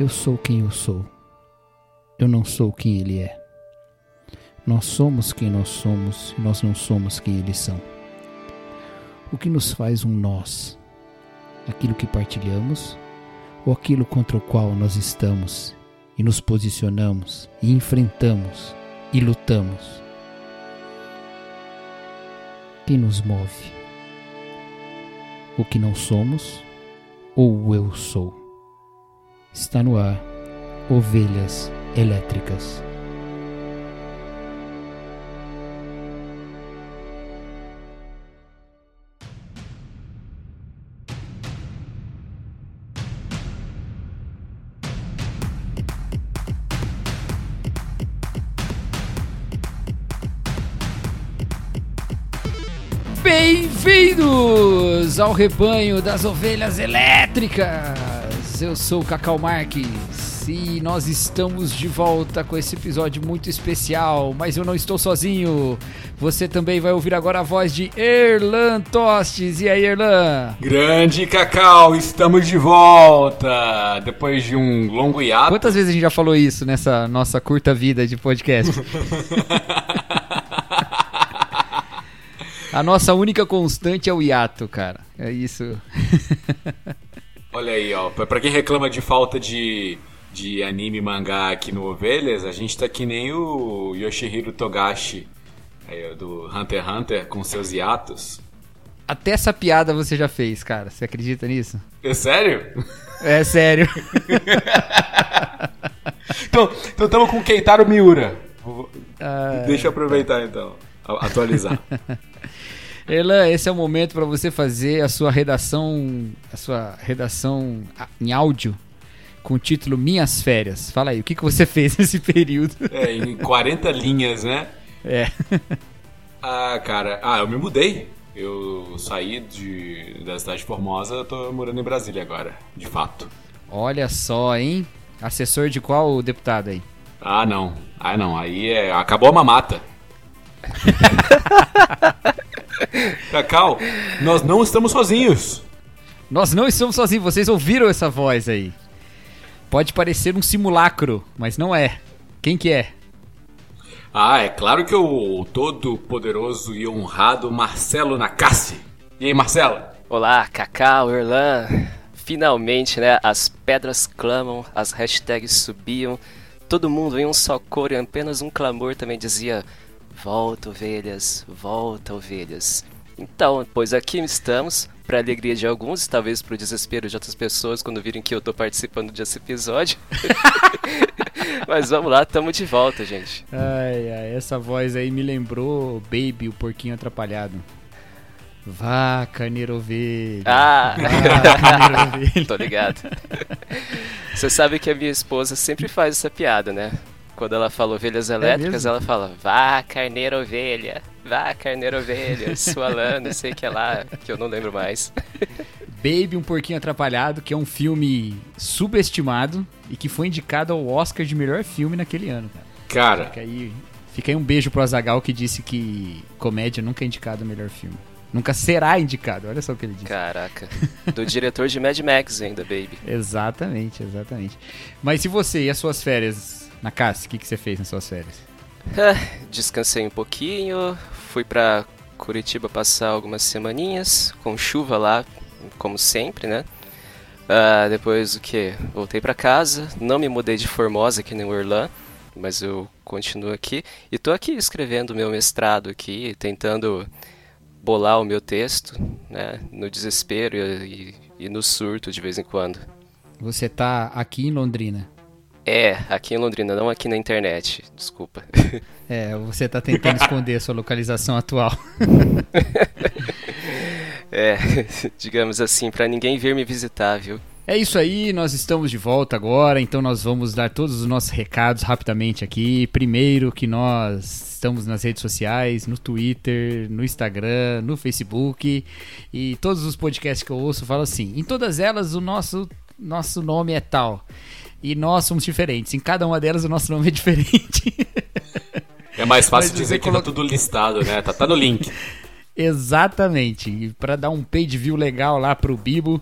Eu sou quem eu sou. Eu não sou quem ele é. Nós somos quem nós somos nós não somos quem eles são. O que nos faz um nós? Aquilo que partilhamos ou aquilo contra o qual nós estamos e nos posicionamos e enfrentamos e lutamos? Quem nos move? O que não somos ou o eu sou? Está no ar Ovelhas Elétricas. Bem-vindos ao rebanho das ovelhas elétricas! Eu sou o Cacau Marques e nós estamos de volta com esse episódio muito especial, mas eu não estou sozinho. Você também vai ouvir agora a voz de Erlan Tostes. E aí, Erlan? Grande Cacau, estamos de volta! Depois de um longo hiato. Quantas vezes a gente já falou isso nessa nossa curta vida de podcast? A nossa única constante é o hiato, cara. É isso. Olha aí, ó. Pra quem reclama de falta de, de anime e mangá aqui no Ovelhas, a gente tá que nem o Yoshihiro Togashi aí, do Hunter x Hunter com seus hiatos. Até essa piada você já fez, cara. Você acredita nisso? É sério? É sério. então, então estamos com Keitaro Miura. Ah, Deixa eu aproveitar então, atualizar. Elan, esse é o momento para você fazer a sua redação, a sua redação em áudio com o título Minhas Férias. Fala aí, o que, que você fez nesse período? É, em 40 linhas, né? É. Ah, cara, ah, eu me mudei. Eu saí de, da cidade de Formosa, tô morando em Brasília agora, de fato. Olha só, hein? Assessor de qual deputado aí? Ah, não. Ah, não. Aí é... acabou a mamata. Cacau, nós não estamos sozinhos. Nós não estamos sozinhos, vocês ouviram essa voz aí. Pode parecer um simulacro, mas não é. Quem que é? Ah, é claro que o todo poderoso e honrado Marcelo Nakassi. E aí, Marcelo? Olá, Cacau, Erlan. Finalmente, né, as pedras clamam, as hashtags subiam, todo mundo em um só coro e apenas um clamor também dizia Volta, ovelhas, volta, ovelhas. Então, pois aqui estamos, para alegria de alguns e talvez para o desespero de outras pessoas quando virem que eu estou participando desse episódio. Mas vamos lá, estamos de volta, gente. Ai, ai, essa voz aí me lembrou Baby, o porquinho atrapalhado. Vá, carneiro ovelha. Ah! Vá, carneiro ovelha. Tô ligado. Você sabe que a minha esposa sempre faz essa piada, né? Quando ela fala ovelhas é elétricas, é ela fala, vá, carneiro ovelha, vá, carneiro ovelha, sua lã, não sei o que é lá, que eu não lembro mais. Baby, um porquinho atrapalhado, que é um filme subestimado e que foi indicado ao Oscar de melhor filme naquele ano, cara. Cara. Fica aí, fica aí um beijo pro Azagal que disse que comédia nunca é indicado ao melhor filme. Nunca será indicado, olha só o que ele disse. Caraca. Do diretor de Mad Max ainda, Baby. exatamente, exatamente. Mas se você e as suas férias na casa, o que, que você fez nas suas férias? É, descansei um pouquinho, fui pra Curitiba passar algumas semaninhas, com chuva lá, como sempre, né? Uh, depois o que? Voltei para casa, não me mudei de Formosa aqui no Orlando, mas eu continuo aqui e tô aqui escrevendo meu mestrado aqui, tentando bolar o meu texto, né? No desespero e, e, e no surto de vez em quando. Você tá aqui em Londrina? É, aqui em Londrina, não aqui na internet, desculpa. É, você está tentando esconder a sua localização atual. é, digamos assim, para ninguém vir me visitar, viu? É isso aí, nós estamos de volta agora, então nós vamos dar todos os nossos recados rapidamente aqui. Primeiro que nós estamos nas redes sociais, no Twitter, no Instagram, no Facebook e todos os podcasts que eu ouço falam assim. Em todas elas o nosso nosso nome é tal e nós somos diferentes. Em cada uma delas o nosso nome é diferente. É mais fácil Mas dizer que coloca... tá tudo listado, né? Tá, tá no link. Exatamente. E para dar um page view legal lá pro Bibo,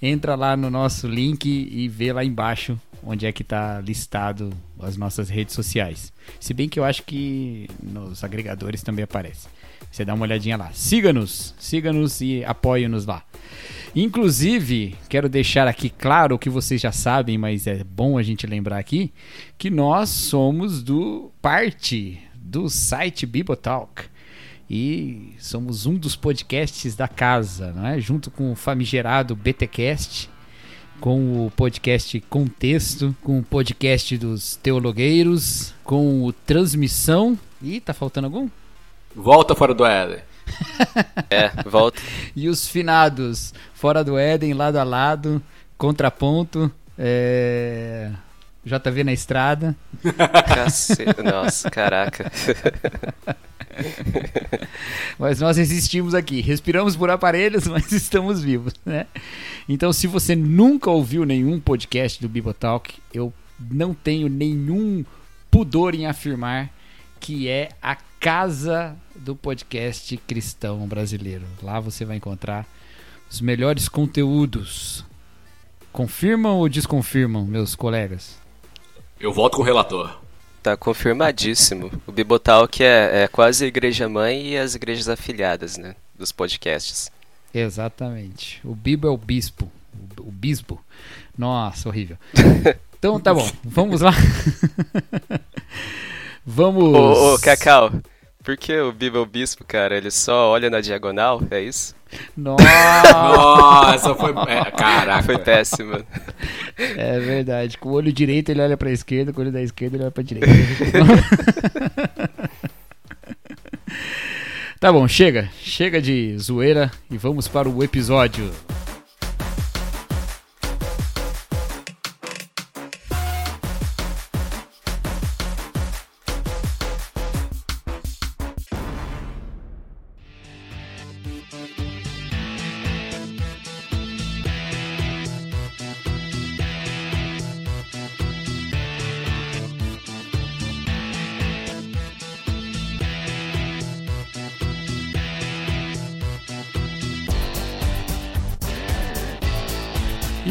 entra lá no nosso link e vê lá embaixo onde é que tá listado as nossas redes sociais. Se bem que eu acho que nos agregadores também aparece. Você dá uma olhadinha lá. Siga-nos, siga-nos e apoie-nos lá. Inclusive, quero deixar aqui claro o que vocês já sabem, mas é bom a gente lembrar aqui, que nós somos do parte do site Bibotalk. E somos um dos podcasts da casa, não é? junto com o famigerado BTcast, com o podcast Contexto, com o podcast dos Teologueiros, com o Transmissão. E tá faltando algum? Volta fora do Éden. É, volta. e os finados, fora do Éden, lado a lado, contraponto, é... JV na estrada. Cacete. Nossa, caraca. mas nós existimos aqui. Respiramos por aparelhos, mas estamos vivos, né? Então, se você nunca ouviu nenhum podcast do Bibotalk, eu não tenho nenhum pudor em afirmar que é a casa do podcast cristão brasileiro. Lá você vai encontrar os melhores conteúdos. Confirmam ou desconfirmam, meus colegas? Eu volto com o relator. Tá confirmadíssimo. O Bibotalk é, é quase a igreja mãe e as igrejas afiliadas, né? Dos podcasts. Exatamente. O Bibo é o bispo. O bispo. Nossa, horrível. Então tá bom, vamos lá. vamos. Ô, ô, Cacau, por que o Bibo é o bispo, cara? Ele só olha na diagonal? É isso? Nossa, Nossa foi. É, caraca. Foi péssimo. É verdade. Com o olho direito ele olha pra esquerda, com o olho da esquerda ele olha pra direita. tá bom, chega. Chega de zoeira e vamos para o episódio.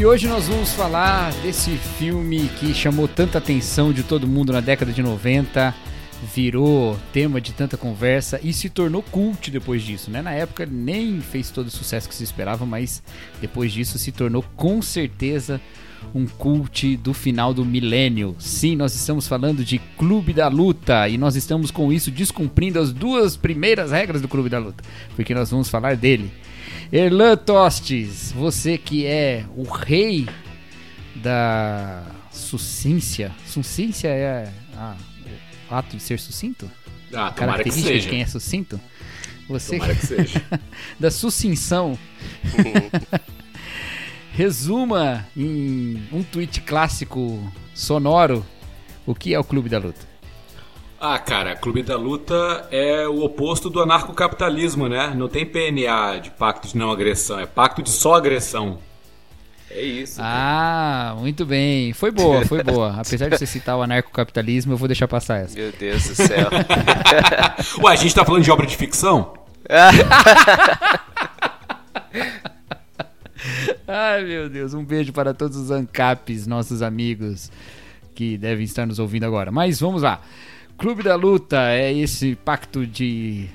E hoje nós vamos falar desse filme que chamou tanta atenção de todo mundo na década de 90, virou tema de tanta conversa e se tornou cult depois disso, né? Na época nem fez todo o sucesso que se esperava, mas depois disso se tornou com certeza um cult do final do milênio. Sim, nós estamos falando de Clube da Luta e nós estamos com isso descumprindo as duas primeiras regras do Clube da Luta, porque nós vamos falar dele. Erlan Tostes, você que é o rei da sucíncia. Sucíncia é a, o ato de ser sucinto? Ah, tomara que Característica de quem é sucinto? Você Tomara que seja. da sucinção. Resuma em um tweet clássico sonoro o que é o Clube da Luta. Ah, cara, Clube da Luta é o oposto do anarcocapitalismo, né? Não tem PNA de pacto de não agressão, é pacto de só agressão. É isso. Ah, muito bem. Foi boa, foi boa. Apesar de você citar o anarcocapitalismo, eu vou deixar passar essa. Meu Deus do céu. Ué, a gente tá falando de obra de ficção? Ai, meu Deus. Um beijo para todos os ANCAPs, nossos amigos que devem estar nos ouvindo agora. Mas vamos lá. Clube da Luta é esse pacto de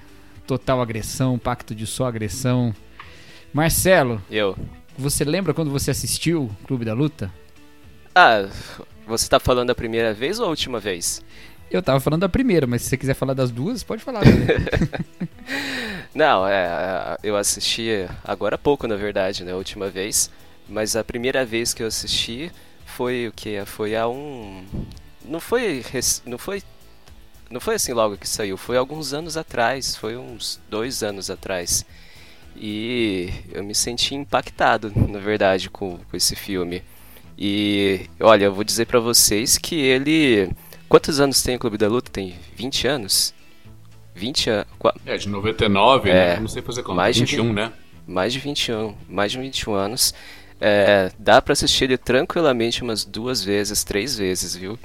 total agressão, pacto de só agressão. Marcelo, Eu. você lembra quando você assistiu Clube da Luta? Ah, você tá falando a primeira vez ou a última vez? Eu tava falando da primeira, mas se você quiser falar das duas, pode falar também. Não, é, eu assisti agora há pouco, na verdade, né, a última vez. Mas a primeira vez que eu assisti foi o que? Foi há um. Não foi. Não foi. Não foi assim logo que saiu, foi alguns anos atrás, foi uns dois anos atrás. E eu me senti impactado, na verdade, com, com esse filme. E olha, eu vou dizer pra vocês que ele. Quantos anos tem o Clube da Luta? Tem 20 anos? 20 anos. É, de 99, É, né? Não sei fazer conta. mais de 21, né? mais de 21, mais de 21 anos. É, dá pra assistir ele tranquilamente umas duas vezes, três vezes, viu?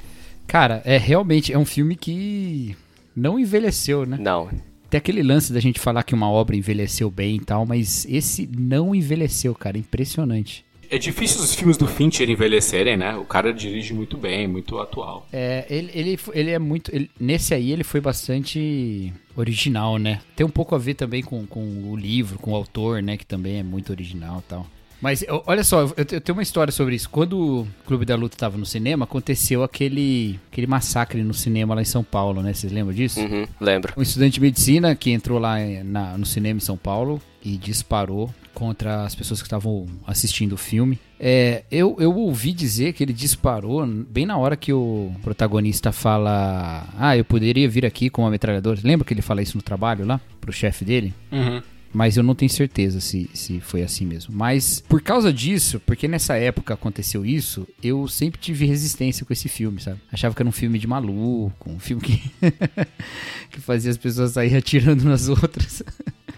Cara, é realmente é um filme que não envelheceu, né? Não, Tem aquele lance da gente falar que uma obra envelheceu bem e tal, mas esse não envelheceu, cara. Impressionante. É difícil os filmes do Fincher envelhecerem, né? O cara dirige muito bem, muito atual. É, ele, ele, ele é muito. Ele, nesse aí ele foi bastante original, né? Tem um pouco a ver também com, com o livro, com o autor, né? Que também é muito original e tal. Mas olha só, eu, eu, tenho uma história sobre isso. Quando o Clube da Luta estava no cinema, aconteceu aquele, aquele massacre no cinema lá em São Paulo, né? Vocês lembram disso? Uhum, lembro. Um estudante de medicina que entrou lá na, no cinema em São Paulo e disparou contra as pessoas que estavam assistindo o filme. É, eu, eu ouvi dizer que ele disparou bem na hora que o protagonista fala: Ah, eu poderia vir aqui com uma metralhadora. Lembra que ele fala isso no trabalho lá? Pro chefe dele? Uhum. Mas eu não tenho certeza se, se foi assim mesmo. Mas por causa disso, porque nessa época aconteceu isso, eu sempre tive resistência com esse filme, sabe? Achava que era um filme de maluco, um filme que, que fazia as pessoas sair atirando nas outras.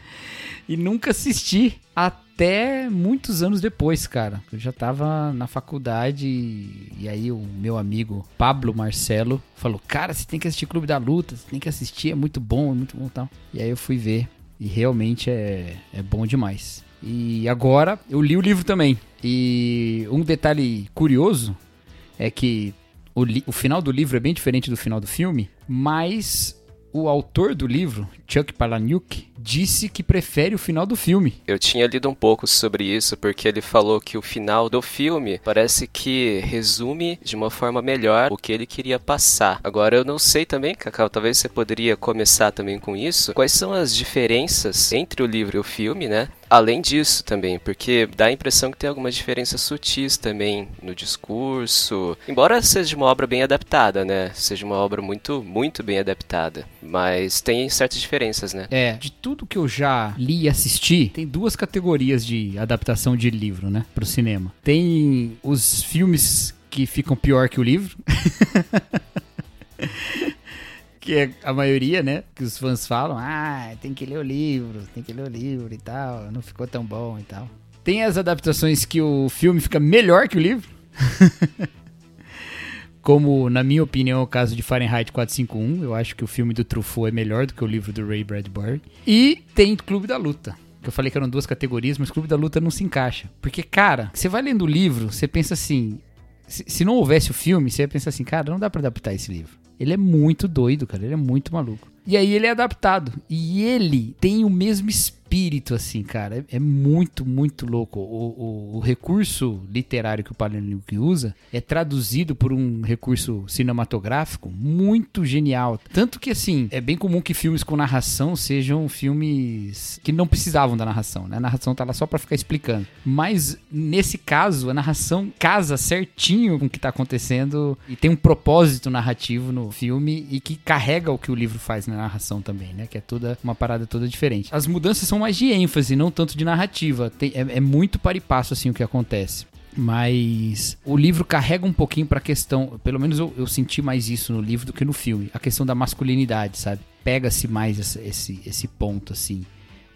e nunca assisti até muitos anos depois, cara. Eu já tava na faculdade e aí o meu amigo Pablo Marcelo falou: Cara, você tem que assistir Clube da Luta, você tem que assistir, é muito bom, é muito bom tal. E aí eu fui ver. E realmente é, é bom demais. E agora eu li o livro também. E um detalhe curioso é que o, o final do livro é bem diferente do final do filme, mas o autor do livro, Chuck Palahniuk, disse que prefere o final do filme. Eu tinha lido um pouco sobre isso porque ele falou que o final do filme parece que resume de uma forma melhor o que ele queria passar. Agora eu não sei também, Cacau, talvez você poderia começar também com isso. Quais são as diferenças entre o livro e o filme, né? Além disso também, porque dá a impressão que tem algumas diferenças sutis também no discurso. Embora seja uma obra bem adaptada, né? Seja uma obra muito, muito bem adaptada. Mas tem certas diferenças, né? É, de tudo que eu já li e assisti, tem duas categorias de adaptação de livro, né? Pro cinema. Tem os filmes que ficam pior que o livro. que é a maioria, né? Que os fãs falam, ah, tem que ler o livro, tem que ler o livro e tal, não ficou tão bom e tal. Tem as adaptações que o filme fica melhor que o livro. Como, na minha opinião, é o caso de Fahrenheit 451. Eu acho que o filme do Truffaut é melhor do que o livro do Ray Bradbury. E tem Clube da Luta. Que eu falei que eram duas categorias, mas Clube da Luta não se encaixa. Porque, cara, você vai lendo o livro, você pensa assim. Se, não houvesse o filme, você ia pensar assim, cara, não dá para adaptar esse livro. Ele é muito doido, cara. Ele é muito maluco. E aí ele é adaptado. E ele tem o mesmo espírito, assim, cara. É, é muito, muito louco. O, o, o, recurso literário que o Palahniuk usa é traduzido por um recurso cinematográfico muito genial. Tanto que, assim, é bem comum que filmes com narração sejam filmes que não precisavam da narração, né? A narração tá lá só para ficar explicando. Mas, nesse caso, a narração casa certinho com o que tá acontecendo e tem um propósito narrativo no filme e que carrega o que o livro faz, né? Narração também, né? Que é toda uma parada toda diferente. As mudanças são mais de ênfase, não tanto de narrativa. Tem, é, é muito para e passo assim o que acontece. Mas o livro carrega um pouquinho pra questão. Pelo menos eu, eu, senti mais isso no livro do que no filme. A questão da masculinidade, sabe? Pega-se mais esse, esse ponto, assim.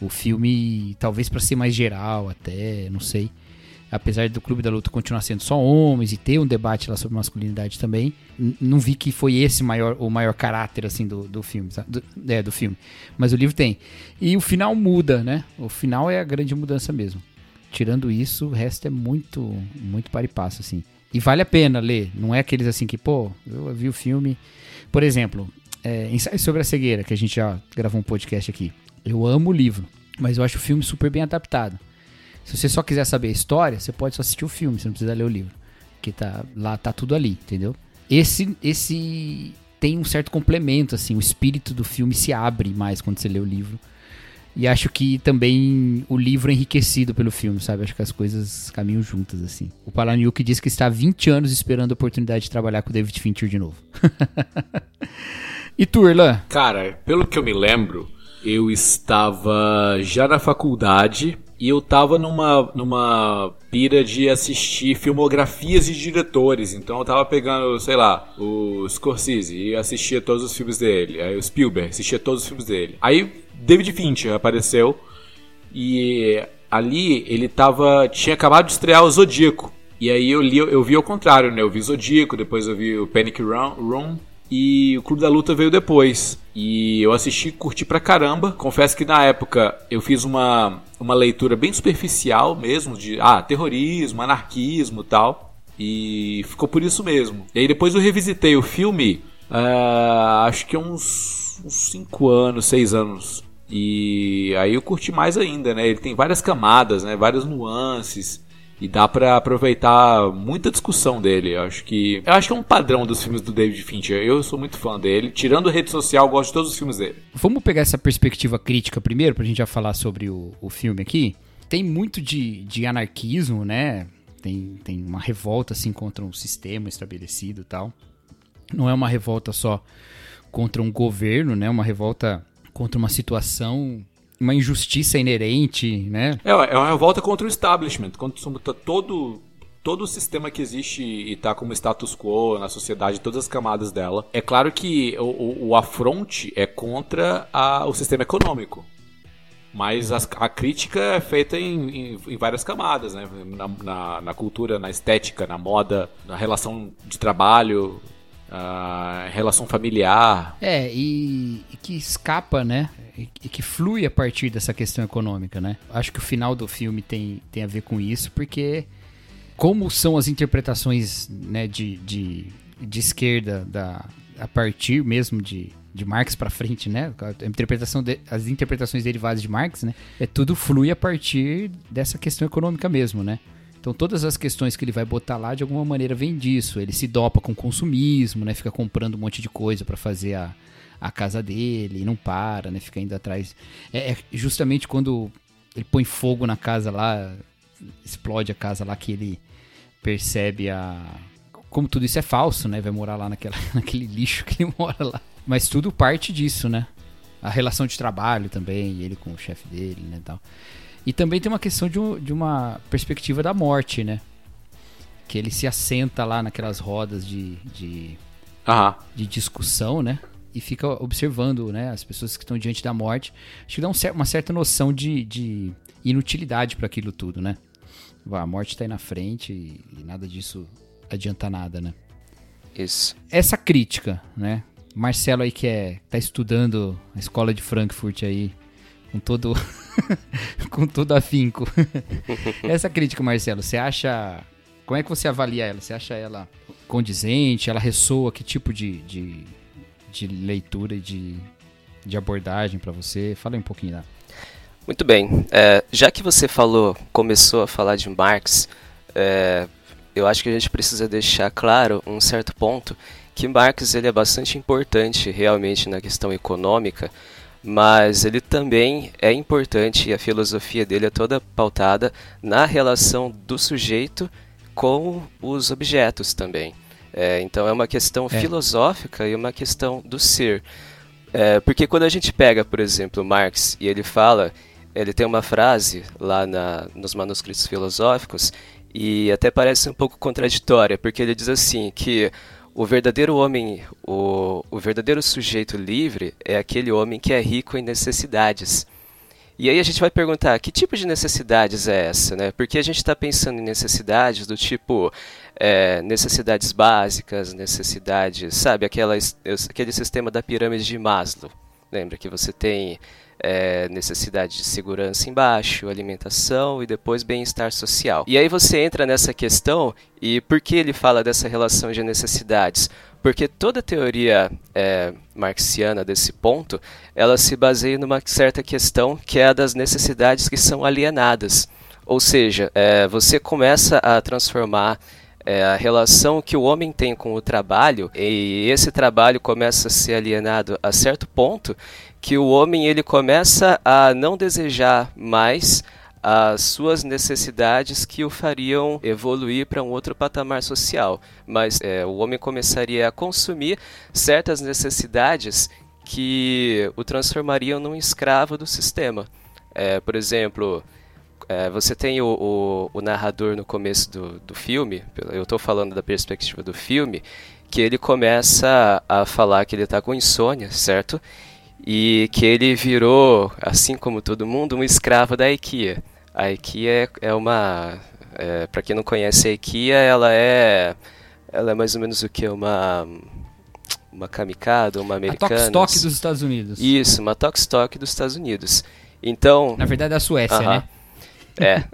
O filme, talvez para ser mais geral, até, não sei apesar do Clube da Luta continuar sendo só homens e ter um debate lá sobre masculinidade também, não vi que foi esse maior, o maior caráter assim do, do filme, do, é, do filme. Mas o livro tem. E o final muda, né? O final é a grande mudança mesmo. Tirando isso, o resto é muito, muito para e passo, assim. E vale a pena ler. Não é aqueles assim que, pô, eu vi o filme. Por exemplo, é, Ensaio sobre a Cegueira, que a gente já gravou um podcast aqui. Eu amo o livro, mas eu acho o filme super bem adaptado. Se você só quiser saber a história, você pode só assistir o filme, você não precisa ler o livro. Porque tá, lá tá tudo ali, entendeu? Esse, esse tem um certo complemento, assim, o espírito do filme se abre mais quando você lê o livro. E acho que também o livro é enriquecido pelo filme, sabe? Acho que as coisas caminham juntas, assim. O Palahniuk diz que está há 20 anos esperando a oportunidade de trabalhar com o David Fincher de novo. e tu, Erlan? Cara, pelo que eu me lembro, eu estava já na faculdade e eu tava numa, numa pira de assistir filmografias de diretores. Então eu tava pegando, sei lá, o Scorsese e assistia todos os filmes dele. Aí o Spielberg assistia todos os filmes dele. Aí David Fincher apareceu e ali ele tava. tinha acabado de estrear o Zodíaco. E aí eu li, eu vi ao contrário, né? Eu vi Zodíaco, depois eu vi o Panic Room e o Clube da Luta veio depois. E eu assisti curti pra caramba. Confesso que na época eu fiz uma, uma leitura bem superficial mesmo, de ah, terrorismo, anarquismo tal. E ficou por isso mesmo. E aí depois eu revisitei o filme, uh, acho que uns 5 anos, 6 anos. E aí eu curti mais ainda, né? Ele tem várias camadas, né? Várias nuances. E dá para aproveitar muita discussão dele. Eu acho que. Eu acho que é um padrão dos filmes do David Fincher. Eu sou muito fã dele. Tirando rede social, gosto de todos os filmes dele. Vamos pegar essa perspectiva crítica primeiro, pra gente já falar sobre o, o filme aqui. Tem muito de, de anarquismo, né? Tem, tem uma revolta assim contra um sistema estabelecido tal. Não é uma revolta só contra um governo, né? Uma revolta contra uma situação uma injustiça inerente, né? É, é uma revolta contra o establishment, contra todo todo o sistema que existe e está como status quo na sociedade, todas as camadas dela. É claro que o, o, o afronte é contra a, o sistema econômico. Mas a, a crítica é feita em, em, em várias camadas, né? Na, na, na, cultura, na estética, na moda, na relação de trabalho, a relação familiar. É, e, e que escapa, né? E, e, que flui a partir dessa questão econômica, né? Acho que o final do filme tem, tem a ver com isso, porque como são as interpretações né, de, de, de esquerda da, a partir mesmo de, de Marx para frente, né? A interpretação de, as interpretações derivadas de Marx, né? É tudo flui a partir dessa questão econômica mesmo, né? Então todas as questões que ele vai botar lá de alguma maneira vem disso. Ele se dopa com consumismo, né? Fica comprando um monte de coisa para fazer a, a casa dele não para, né? Fica indo atrás. É, é, justamente quando ele põe fogo na casa lá, explode a casa lá que ele percebe a como tudo isso é falso, né? Vai morar lá naquela, naquele lixo que ele mora lá. Mas tudo parte disso, né? A relação de trabalho também, ele com o chefe dele, né, tal. E também tem uma questão de, um, de uma perspectiva da morte, né? Que ele se assenta lá naquelas rodas de, de, uhum. de discussão, né? E fica observando né, as pessoas que estão diante da morte. Acho que dá um, uma certa noção de, de inutilidade para aquilo tudo, né? A morte está aí na frente e, nada disso adianta nada, né? Isso. Essa crítica, né? Marcelo aí que é, tá estudando a escola de Frankfurt aí, com todo com todo afinco. Essa crítica, Marcelo, você acha como é que você avalia ela? Você acha ela condizente? Ela ressoa? Que tipo de, de, de leitura e de, de abordagem para você? Fala um pouquinho lá. Muito bem. É, já que você falou, começou a falar de Marx, é, eu acho que a gente precisa deixar claro um certo ponto que Marx ele é bastante importante realmente na questão econômica, mas ele também é importante e a filosofia dele é toda pautada na relação do sujeito com os objetos também. É, então é uma questão é. filosófica e uma questão do ser. É, porque quando a gente pega, por exemplo, Marx e ele fala, ele tem uma frase lá na, nos manuscritos filosóficos e até parece um pouco contraditória, porque ele diz assim que o verdadeiro homem, o, o verdadeiro sujeito livre é aquele homem que é rico em necessidades. E aí a gente vai perguntar, que tipo de necessidades é essa, né? Porque a gente está pensando em necessidades do tipo é, necessidades básicas, necessidades, sabe, aquela, aquele sistema da pirâmide de Maslow. Lembra que você tem é, necessidade de segurança embaixo, alimentação e depois bem-estar social. E aí você entra nessa questão e por que ele fala dessa relação de necessidades? Porque toda teoria é, marxiana desse ponto, ela se baseia numa certa questão que é a das necessidades que são alienadas. Ou seja, é, você começa a transformar é, a relação que o homem tem com o trabalho e esse trabalho começa a ser alienado a certo ponto que o homem ele começa a não desejar mais as suas necessidades que o fariam evoluir para um outro patamar social, mas é, o homem começaria a consumir certas necessidades que o transformariam num escravo do sistema. É, por exemplo, é, você tem o, o, o, narrador no começo do, do filme, eu estou falando da perspectiva do filme, que ele começa a falar que ele está com insônia, certo? E que ele virou, assim como todo mundo, um escravo da IKEA. A IKEA é, uma, é, para quem não conhece a IKEA, ela é, ela é mais ou menos o que uma, uma Kamikado, uma americana. A Tokstok dos Estados Unidos. Isso, uma Tokstok dos Estados Unidos. Então. Na verdade é a Suécia, uh -huh. né? É.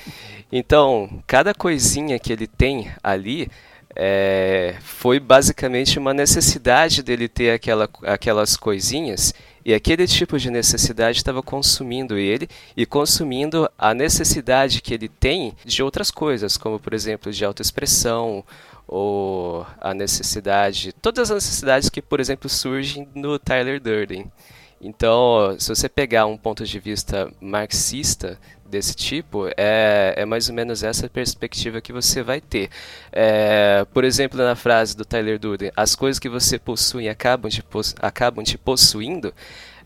então, cada coisinha que ele tem ali é, foi basicamente uma necessidade dele ter aquela, aquelas coisinhas e aquele tipo de necessidade estava consumindo ele e consumindo a necessidade que ele tem de outras coisas, como por exemplo de autoexpressão ou a necessidade, todas as necessidades que por exemplo surgem no Tyler Durden. Então, se você pegar um ponto de vista marxista desse tipo, é, é mais ou menos essa perspectiva que você vai ter. É, por exemplo, na frase do Tyler Durden, as coisas que você possui acabam te, acabam te possuindo,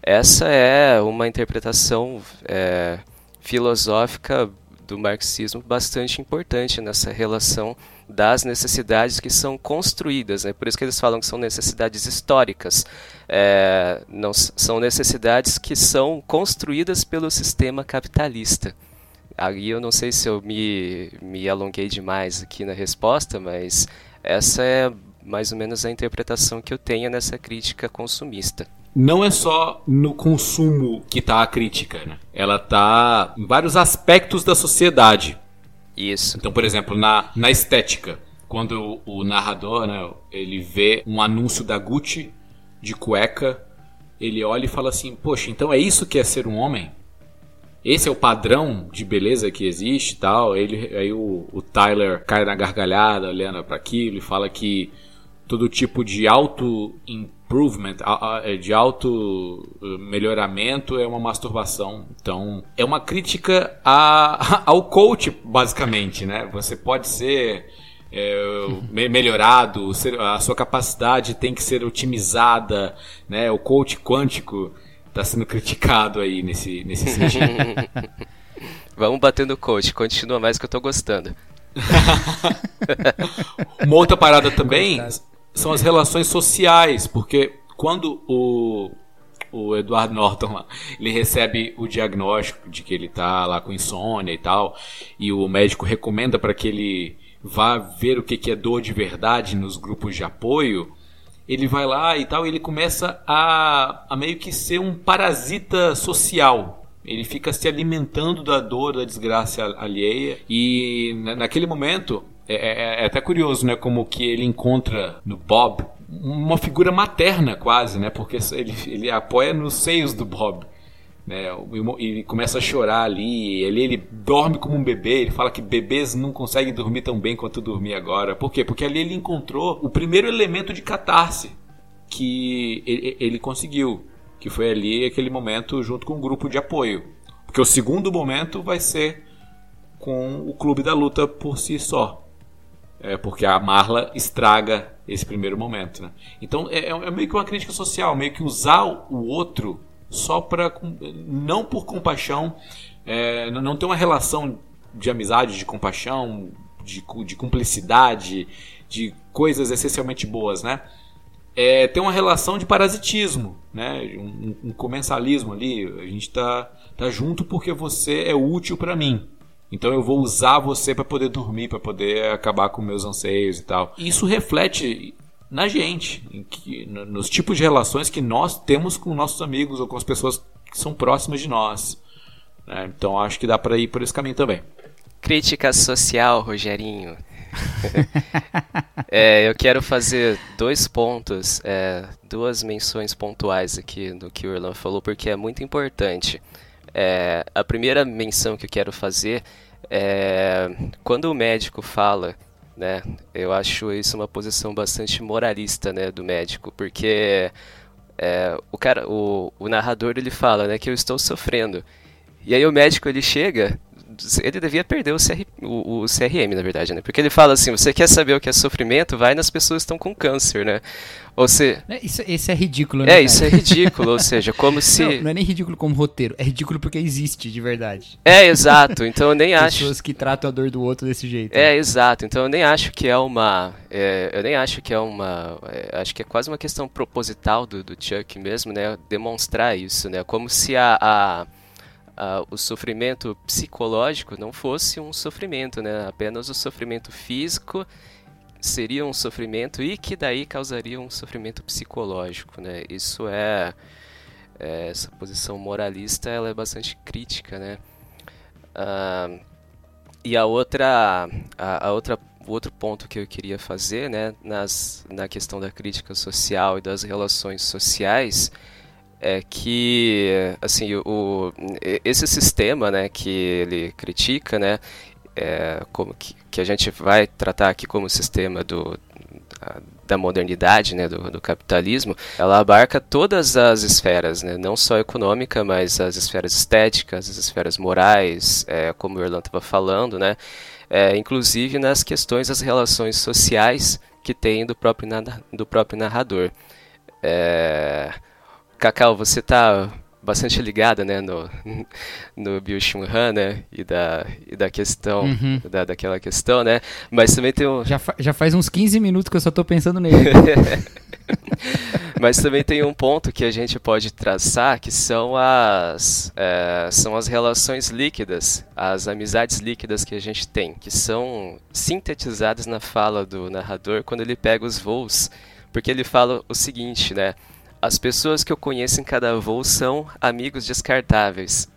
essa é uma interpretação é, filosófica do marxismo bastante importante nessa relação das necessidades que são construídas. Né? Por isso que eles falam que são necessidades históricas. É, não, são necessidades que são construídas pelo sistema capitalista. Aí eu não sei se eu me, me alonguei demais aqui na resposta, mas essa é mais ou menos a interpretação que eu tenho nessa crítica consumista não é só no consumo que está a crítica, né? Ela está em vários aspectos da sociedade. Isso. Então, por exemplo, na, na estética, quando o, o narrador, né, ele vê um anúncio da Gucci de cueca, ele olha e fala assim: "Poxa, então é isso que é ser um homem?" Esse é o padrão de beleza que existe tal. Ele, aí o, o Tyler cai na gargalhada olhando para aquilo e fala que todo tipo de auto improvement, é, de auto eh, melhoramento é uma masturbação. Então, é uma crítica a, ao coach, basicamente, né? Você pode ser é, melhorado, a sua capacidade tem que ser otimizada, né? O coach quântico está sendo criticado aí nesse, nesse sentido. Vamos bater no coach, continua mais que eu tô gostando. Uma outra parada também são as relações sociais, porque quando o, o Eduardo Norton lá, ele recebe o diagnóstico de que ele está lá com insônia e tal, e o médico recomenda para que ele vá ver o que, que é dor de verdade nos grupos de apoio, ele vai lá e tal, e ele começa a, a meio que ser um parasita social. Ele fica se alimentando da dor, da desgraça alheia, e naquele momento é, é, é, até curioso, né? Como que ele encontra no Bob uma figura materna quase, né? Porque ele, ele apoia nos seios do Bob. Né, e começa a chorar ali, ele, ele dorme como um bebê, ele fala que bebês não conseguem dormir tão bem quanto dormir agora. Por quê? Porque ali ele encontrou o primeiro elemento de catarse que ele, ele conseguiu, que foi ali aquele momento junto com um grupo de apoio. Porque o segundo momento vai ser com o clube da luta por si só. É, porque a Marla estraga esse primeiro momento. Né? Então é, é, meio que uma crítica social, meio que usar o outro só para. não por compaixão, é, não ter uma relação de amizade, de compaixão, de, de cumplicidade, de coisas essencialmente boas, né? É, tem uma relação de parasitismo, né? um, um comensalismo ali. A gente tá, tá junto porque você é útil para mim. Então eu vou usar você para poder dormir, para poder acabar com meus anseios e tal. Isso reflete na gente, que, nos tipos de relações que nós temos com nossos amigos ou com as pessoas que são próximas de nós. Né? Então acho que dá para ir por esse caminho também. Crítica social, Rogerinho. é, eu quero fazer dois pontos, é, duas menções pontuais aqui do que o Orlando falou, porque é muito importante. É, a primeira menção que eu quero fazer é quando o médico fala, né? Eu acho isso uma posição bastante moralista, né, do médico, porque é, o cara, o, o narrador ele fala, né, que eu estou sofrendo. E aí o médico ele chega ele devia perder o, CR, o, o, CRM, na verdade, né? Porque ele fala assim: você quer saber o que é sofrimento? Vai nas pessoas que estão com câncer, né? Ou se... É, isso, isso é ridículo, né? É, isso é ridículo, ou seja, como se. Não, não, é nem ridículo como roteiro, é ridículo porque existe de verdade. É, exato, então eu nem acho. Pessoas que tratam a dor do outro desse jeito. É, né? exato, então eu nem acho que é uma. É, eu nem acho que é uma. É, acho que é quase uma questão proposital do, do Chuck mesmo, né? Demonstrar isso, né? Como se a, a uh, o sofrimento psicológico não fosse um sofrimento, né? Apenas o sofrimento físico seria um sofrimento e que daí causaria um sofrimento psicológico, né? Isso é, é essa posição moralista, ela é bastante crítica, né? Uh, e a outra, a, a, outra, o outro ponto que eu queria fazer, né, nas, na questão da crítica social e das relações sociais, é que assim o, esse sistema né que ele critica né é, como que, que, a gente vai tratar aqui como sistema do, da modernidade, né, do, do, capitalismo, ela abarca todas as esferas, né, não só econômica, mas as esferas estéticas, as esferas morais, é, como o Erlan estava falando, né, é, inclusive nas questões das relações sociais que tem do próprio, do próprio narrador. É... Cacau, você está bastante ligada, né, no, no Bill né, e da, e da questão, uhum. da, daquela questão, né, mas também tem um... Já, fa já faz uns 15 minutos que eu só tô pensando nele. mas também tem um ponto que a gente pode traçar, que são as, é, são as relações líquidas, as amizades líquidas que a gente tem, que são sintetizadas na fala do narrador quando ele pega os voos, porque ele fala o seguinte, né, as pessoas que eu conheço em cada voo são amigos descartáveis.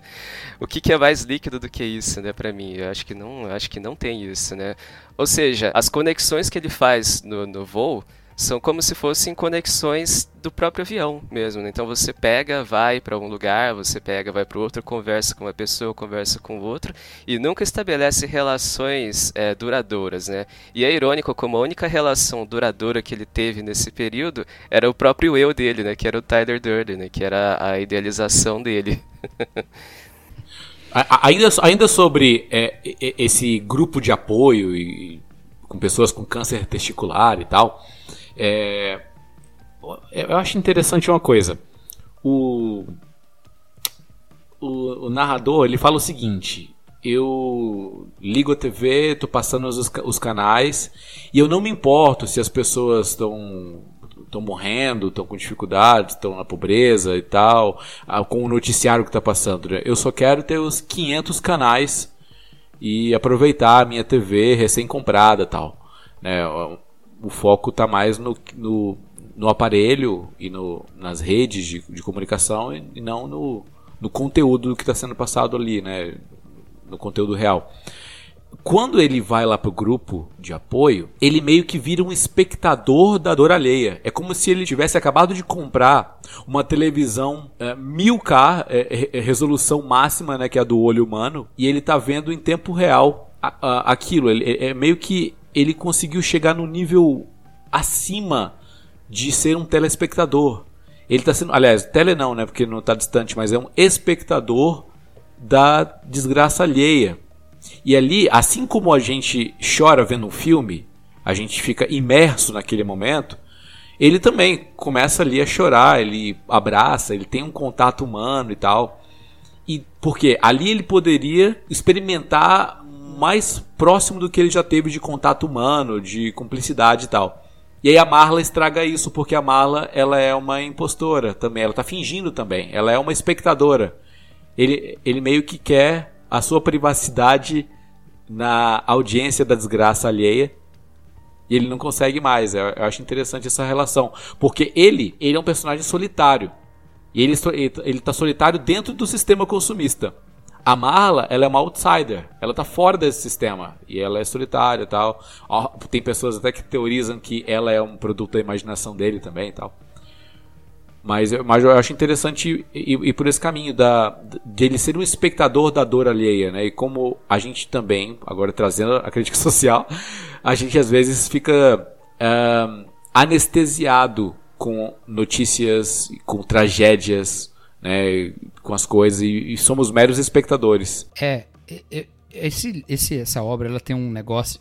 o que, que, é mais líquido do que isso, né, para mim? Eu acho que não, acho que não tem isso, né? Ou seja, as conexões que ele faz no, no voo são como se fossem conexões do próprio avião mesmo. Né? Então você pega, vai para um lugar, você pega, vai para outro, conversa com uma pessoa, conversa com outro e nunca estabelece relações é, duradouras, né? E é irônico como a única relação duradoura que ele teve nesse período era o próprio eu dele, né? Que era o Tyler Durden, né? Que era a idealização dele. ainda, ainda sobre é, esse grupo de apoio e com pessoas com câncer testicular e tal. É, eu acho interessante uma coisa. O, o, o, narrador ele fala o seguinte: eu ligo a TV, estou passando os, os canais e eu não me importo se as pessoas estão estão morrendo, estão com dificuldades, estão na pobreza e tal, com o noticiário que está passando. Né? Eu só quero ter os 500 canais e aproveitar a minha TV recém-comprada tal. Né? O foco está mais no, no, no, aparelho e no, nas redes de, de comunicação e, e não no, no conteúdo que está sendo passado ali, né? no conteúdo real. Quando ele vai lá pro grupo de apoio, ele meio que vira um espectador da dor alheia. É como se ele tivesse acabado de comprar uma televisão é, 1000K, é, é, resolução máxima, né, que é a do olho humano, e ele tá vendo em tempo real a, a, aquilo. Ele, é, é meio que ele conseguiu chegar no nível acima de ser um telespectador. Ele está sendo, aliás, tele não, né, porque não está distante, mas é um espectador da desgraça alheia. E ali, assim como a gente chora vendo um filme, a gente fica imerso naquele momento, ele também começa ali a chorar, ele abraça, ele tem um contato humano e tal. E porque ali ele poderia experimentar mais próximo do que ele já teve de contato humano, de cumplicidade e tal. E aí a Marla estraga isso, porque a Marla ela é uma impostora também, ela está fingindo também, ela é uma espectadora. Ele, ele meio que quer a sua privacidade na audiência da desgraça alheia e ele não consegue mais. Eu, eu acho interessante essa relação, porque ele, ele é um personagem solitário. E ele, ele está solitário dentro do sistema consumista. A Marla, ela é uma outsider. Ela tá fora desse sistema. E ela é solitária e tal. Tem pessoas até que teorizam que ela é um produto da imaginação dele também e tal. Mas, mas eu acho interessante ir, por esse caminho da, de ele ser um espectador da dor alheia, né? E como a gente também, agora trazendo a crítica social, a gente às vezes fica uh, anestesiado com notícias, com tragédias né, com as coisas e, e somos meros espectadores. É, esse, esse, essa obra ela tem um negócio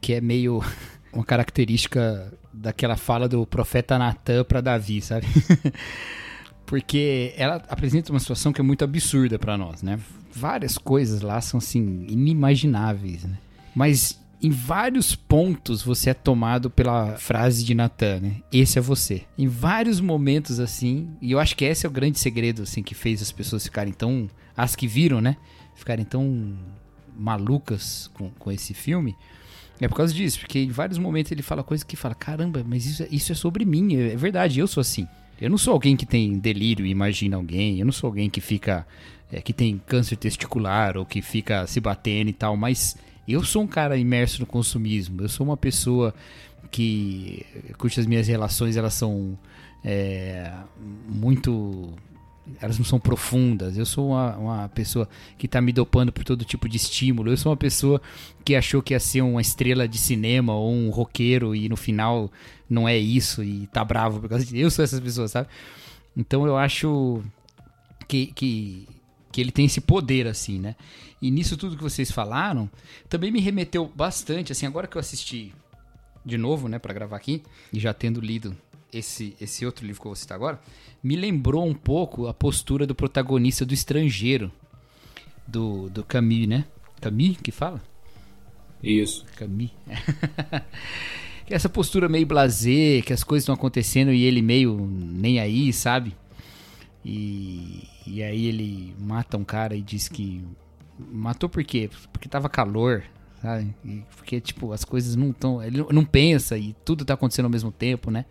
que é meio uma característica daquela fala do profeta Natan para Davi, sabe? Porque ela apresenta uma situação que é muito absurda para nós, né? Várias coisas lá são assim inimagináveis, né? Mas em vários pontos você é tomado pela frase de Natan, né? Esse é você. Em vários momentos assim, e eu acho que esse é o grande segredo assim que fez as pessoas ficarem tão as que viram, né? Ficarem tão malucas com, com esse filme. É por causa disso, porque em vários momentos ele fala coisas que fala, caramba, mas isso, é, isso é sobre mim, é, é verdade, eu sou assim. Eu não sou alguém que tem delírio e imagina alguém, eu não sou alguém que fica. É, que tem câncer testicular ou que fica se batendo e tal, mas eu sou um cara imerso no consumismo, eu sou uma pessoa que cujas minhas relações elas são é, muito elas não são profundas. Eu sou uma, uma pessoa que está me dopando por todo tipo de estímulo. Eu sou uma pessoa que achou que ia ser uma estrela de cinema ou um roqueiro e no final não é isso e tá bravo por causa disso. Eu sou essas pessoas, sabe? Então eu acho que, que, que ele tem esse poder, assim, né? E nisso tudo que vocês falaram, também me remeteu bastante, assim, agora que eu assisti de novo, né, para gravar aqui, e já tendo lido esse, esse outro livro que eu vou citar agora, me lembrou um pouco a postura do protagonista do Estrangeiro, do, do Camus, né? Camus que fala? Isso. Camus. Essa postura meio blasé, que as coisas estão acontecendo e ele meio nem aí, sabe? E, e aí ele mata um cara e diz que. Matou por quê? Porque tava calor, sabe? E porque, tipo, as coisas não estão. Ele não pensa e tudo tá acontecendo ao mesmo tempo, né?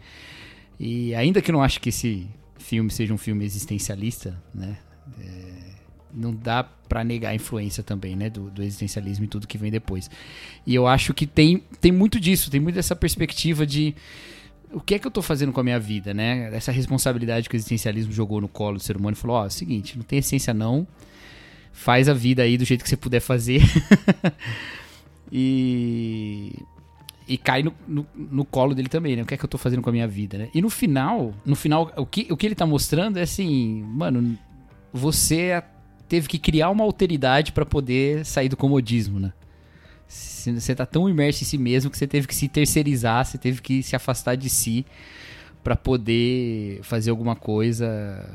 E ainda que eu não acho que esse filme seja um filme existencialista, né? É, não dá para negar a influência também, né, do, do, existencialismo e tudo que vem depois. E eu acho que tem, tem muito disso, tem muito dessa perspectiva de o que é que eu tô fazendo com a minha vida, né? Essa responsabilidade que o existencialismo jogou no colo do ser humano e falou, ó, oh, é seguinte, não tem essência não, faz a vida aí do jeito que você puder fazer. e e cai no, no, no, colo dele também, né? O que é que eu tô fazendo com a minha vida, né? E no final, no final, o que, o que ele tá mostrando é assim, mano, você teve que criar uma alteridade para poder sair do comodismo, né? Você tá tão imerso em si mesmo que você teve que se terceirizar, você teve que se afastar de si para poder fazer alguma coisa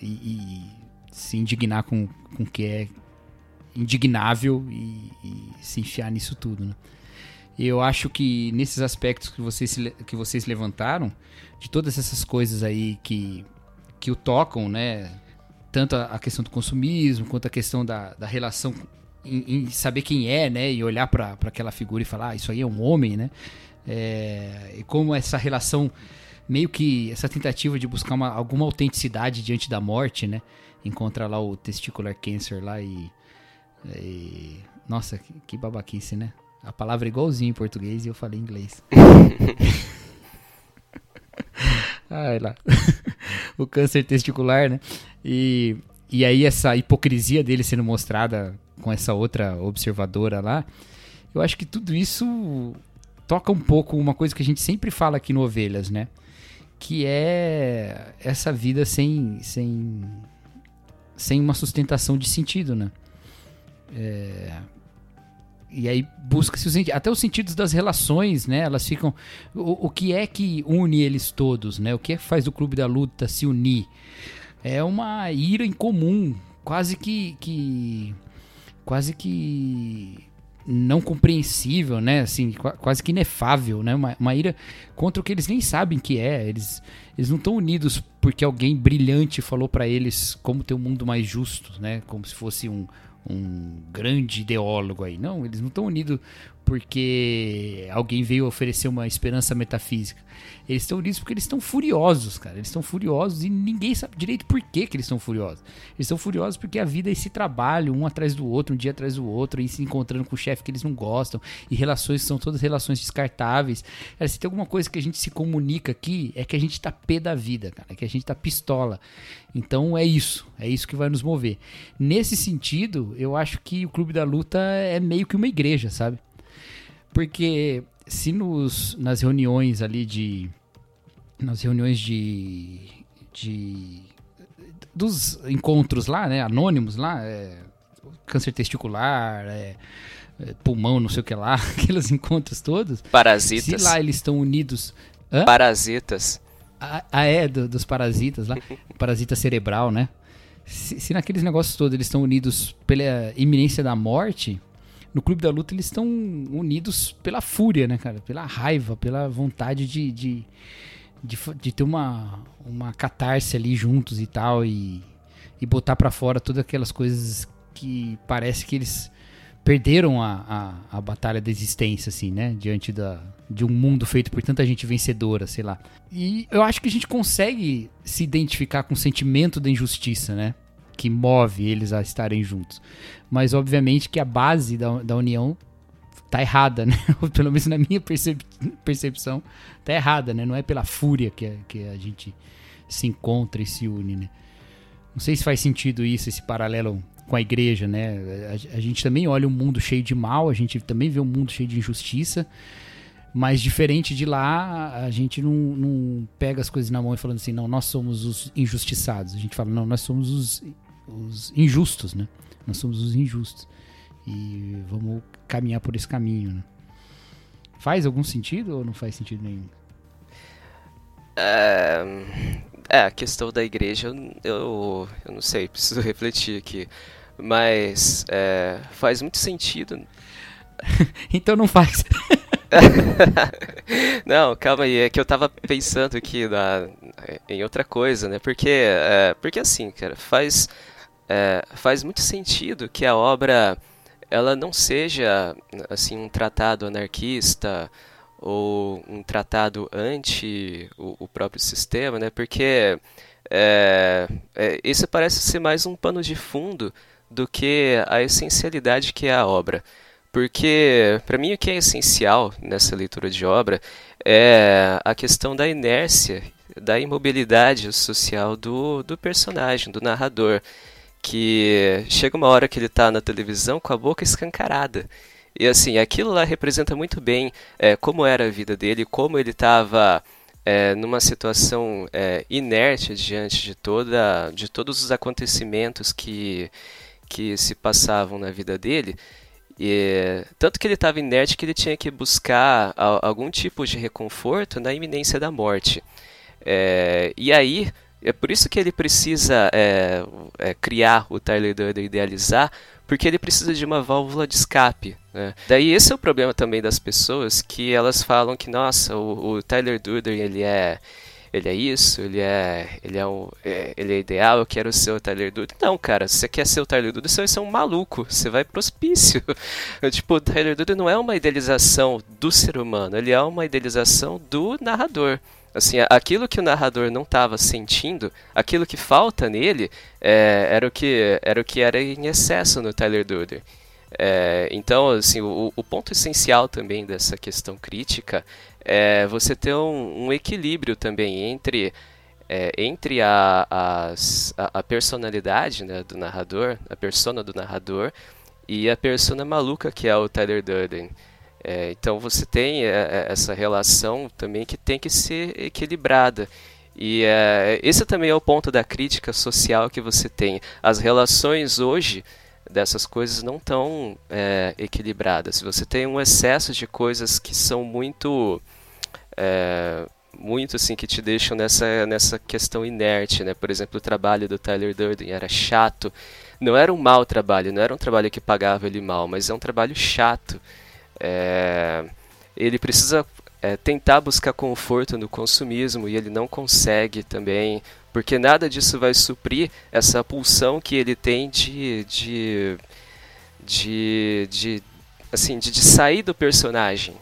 e, e, se indignar com o que é indignável e, e se enfiar nisso tudo, né? eu acho que nesses aspectos que vocês, que vocês levantaram, de todas essas coisas aí que, que o tocam, né? Tanto a, questão do consumismo, quanto a questão da, da relação em, em saber quem é, né? E olhar para aquela figura e falar, ah, isso aí é um homem, né? É, e como essa relação, meio que essa tentativa de buscar uma, alguma autenticidade diante da morte, né? Encontra lá o testicular cancer lá e. e nossa, que, que babaquice, né? A palavra é igualzinho em português e eu falei em inglês. Ai lá. o câncer testicular, né? E, e aí essa hipocrisia dele sendo mostrada com essa outra observadora lá. Eu acho que tudo isso toca um pouco uma coisa que a gente sempre fala aqui no Ovelhas, né? Que é essa vida sem, sem, sem uma sustentação de sentido, né? É, e aí busca-se os, até os sentidos das relações, né? Elas ficam. O, o que é que une eles todos, né? O que é que faz o clube da luta se unir? É uma ira em comum, quase que. que quase que não compreensível, né? Assim, quase que inefável, né? Uma, uma, ira contra o que eles nem sabem que é. Eles, eles não estão unidos porque alguém brilhante falou para eles como ter um mundo mais justo, né? Como se fosse um, um grande ideólogo aí. Não, eles não estão unidos porque alguém veio oferecer uma esperança metafísica. Eles estão unidos porque eles estão furiosos, cara. Eles estão furiosos e ninguém sabe direito por que, que eles estão furiosos. Eles estão furiosos porque a vida é esse trabalho, um atrás do outro, um dia atrás do outro, e se encontrando com o chefe que eles não gostam, e relações que são todas relações descartáveis. Cara, se tem alguma coisa que a gente se comunica aqui, é que a gente tá pé da vida, cara. É que a gente tá pistola. Então é isso. É isso que vai nos mover. Nesse sentido, eu acho que o Clube da Luta é meio que uma igreja, sabe? Porque se nos, nas reuniões ali de. Nas reuniões de. de dos encontros lá, né? Anônimos lá, é, câncer testicular, é, é, pulmão, não sei o que lá, aqueles encontros todos. Parasitas. Se lá eles estão unidos. Hã? Parasitas. Ah, ah é, do, dos parasitas lá. Parasita cerebral, né? Se, se naqueles negócios todos eles estão unidos pela iminência da morte, no Clube da Luta eles estão unidos pela fúria, né, cara? Pela raiva, pela vontade de, de, de, de ter uma, uma catarse ali juntos e tal, e, e botar para fora todas aquelas coisas que parece que eles perderam a, a, a, batalha da existência, assim, né? Diante da, de um mundo feito por tanta gente vencedora, sei lá. E eu acho que a gente consegue se identificar com o sentimento da injustiça, né? Que move eles a estarem juntos. Mas, obviamente, que a base da, da união tá errada, né? Ou pelo menos na minha percep percepção, tá errada, né? Não é pela fúria que a, que a gente se encontra e se une, né? Não sei se faz sentido isso, esse paralelo com a igreja, né? A, a, gente também olha um mundo cheio de mal, a gente também vê um mundo cheio de injustiça, mas diferente de lá, a gente não, não pega as coisas na mão e falando assim, não, nós somos os injustiçados. A gente fala, não, nós somos os, os injustos, né? Nós somos os injustos. E vamos caminhar por esse caminho. Né? Faz algum sentido ou não faz sentido nenhum? É, é a questão da igreja, eu, eu não sei, preciso refletir aqui. Mas é, faz muito sentido. então não faz. não, calma aí, é que eu tava pensando aqui na, em outra coisa, né? Porque, é, porque assim, cara, faz, é, faz muito sentido que a obra ela não seja assim um tratado anarquista ou um tratado anti o, o próprio sistema, né? Porque é, é, esse parece ser mais um pano de fundo do que a essencialidade que é a obra. Porque, para mim, o que é essencial nessa leitura de obra é a questão da inércia, da imobilidade social do, do personagem, do narrador que chega uma hora que ele está na televisão com a boca escancarada. E assim, aquilo lá representa muito bem é, como era a vida dele, como ele estava é, numa situação é, inerte diante de, toda, de todos os acontecimentos que, que se passavam na vida dele. E, tanto que ele estava inerte que ele tinha que buscar a, algum tipo de reconforto na iminência da morte. É, e aí, é por isso que ele precisa é, é, criar o Tyler Durden, idealizar, porque ele precisa de uma válvula de escape. Né? Daí esse é o problema também das pessoas, que elas falam que, nossa, o, o Tyler Durden, ele é ele é isso, ele é, ele é, um, é, ele é ideal, eu quero ser o Tyler Durden. Não, cara, se você quer ser o Tyler Durden, você vai ser um maluco, você vai pro hospício. tipo, o Tyler Durden não é uma idealização do ser humano, ele é uma idealização do narrador. Assim, aquilo que o narrador não estava sentindo, aquilo que falta nele, é, era, o que, era o que era em excesso no Tyler Durden. É, então, assim, o, o, ponto essencial também dessa questão crítica é você ter um, um equilíbrio também entre, é, entre a, a, a personalidade né, do narrador, a persona do narrador, e a persona maluca que é o Tyler Durden. É, então você tem é, é, essa relação também que tem que ser equilibrada. E é, esse também é o ponto da crítica social que você tem. As relações hoje dessas coisas não estão é, equilibradas. Você tem um excesso de coisas que são muito é, muito assim que te deixam nessa nessa questão inerte, né? Por exemplo, o trabalho do Tyler Durden era chato. Não era um mau trabalho, não era um trabalho que pagava ele mal, mas é um trabalho chato. É, ele precisa é, tentar buscar conforto no consumismo e ele não consegue também, porque nada disso vai suprir essa pulsão que ele tem de, de, de, de assim, de, de sair do personagem,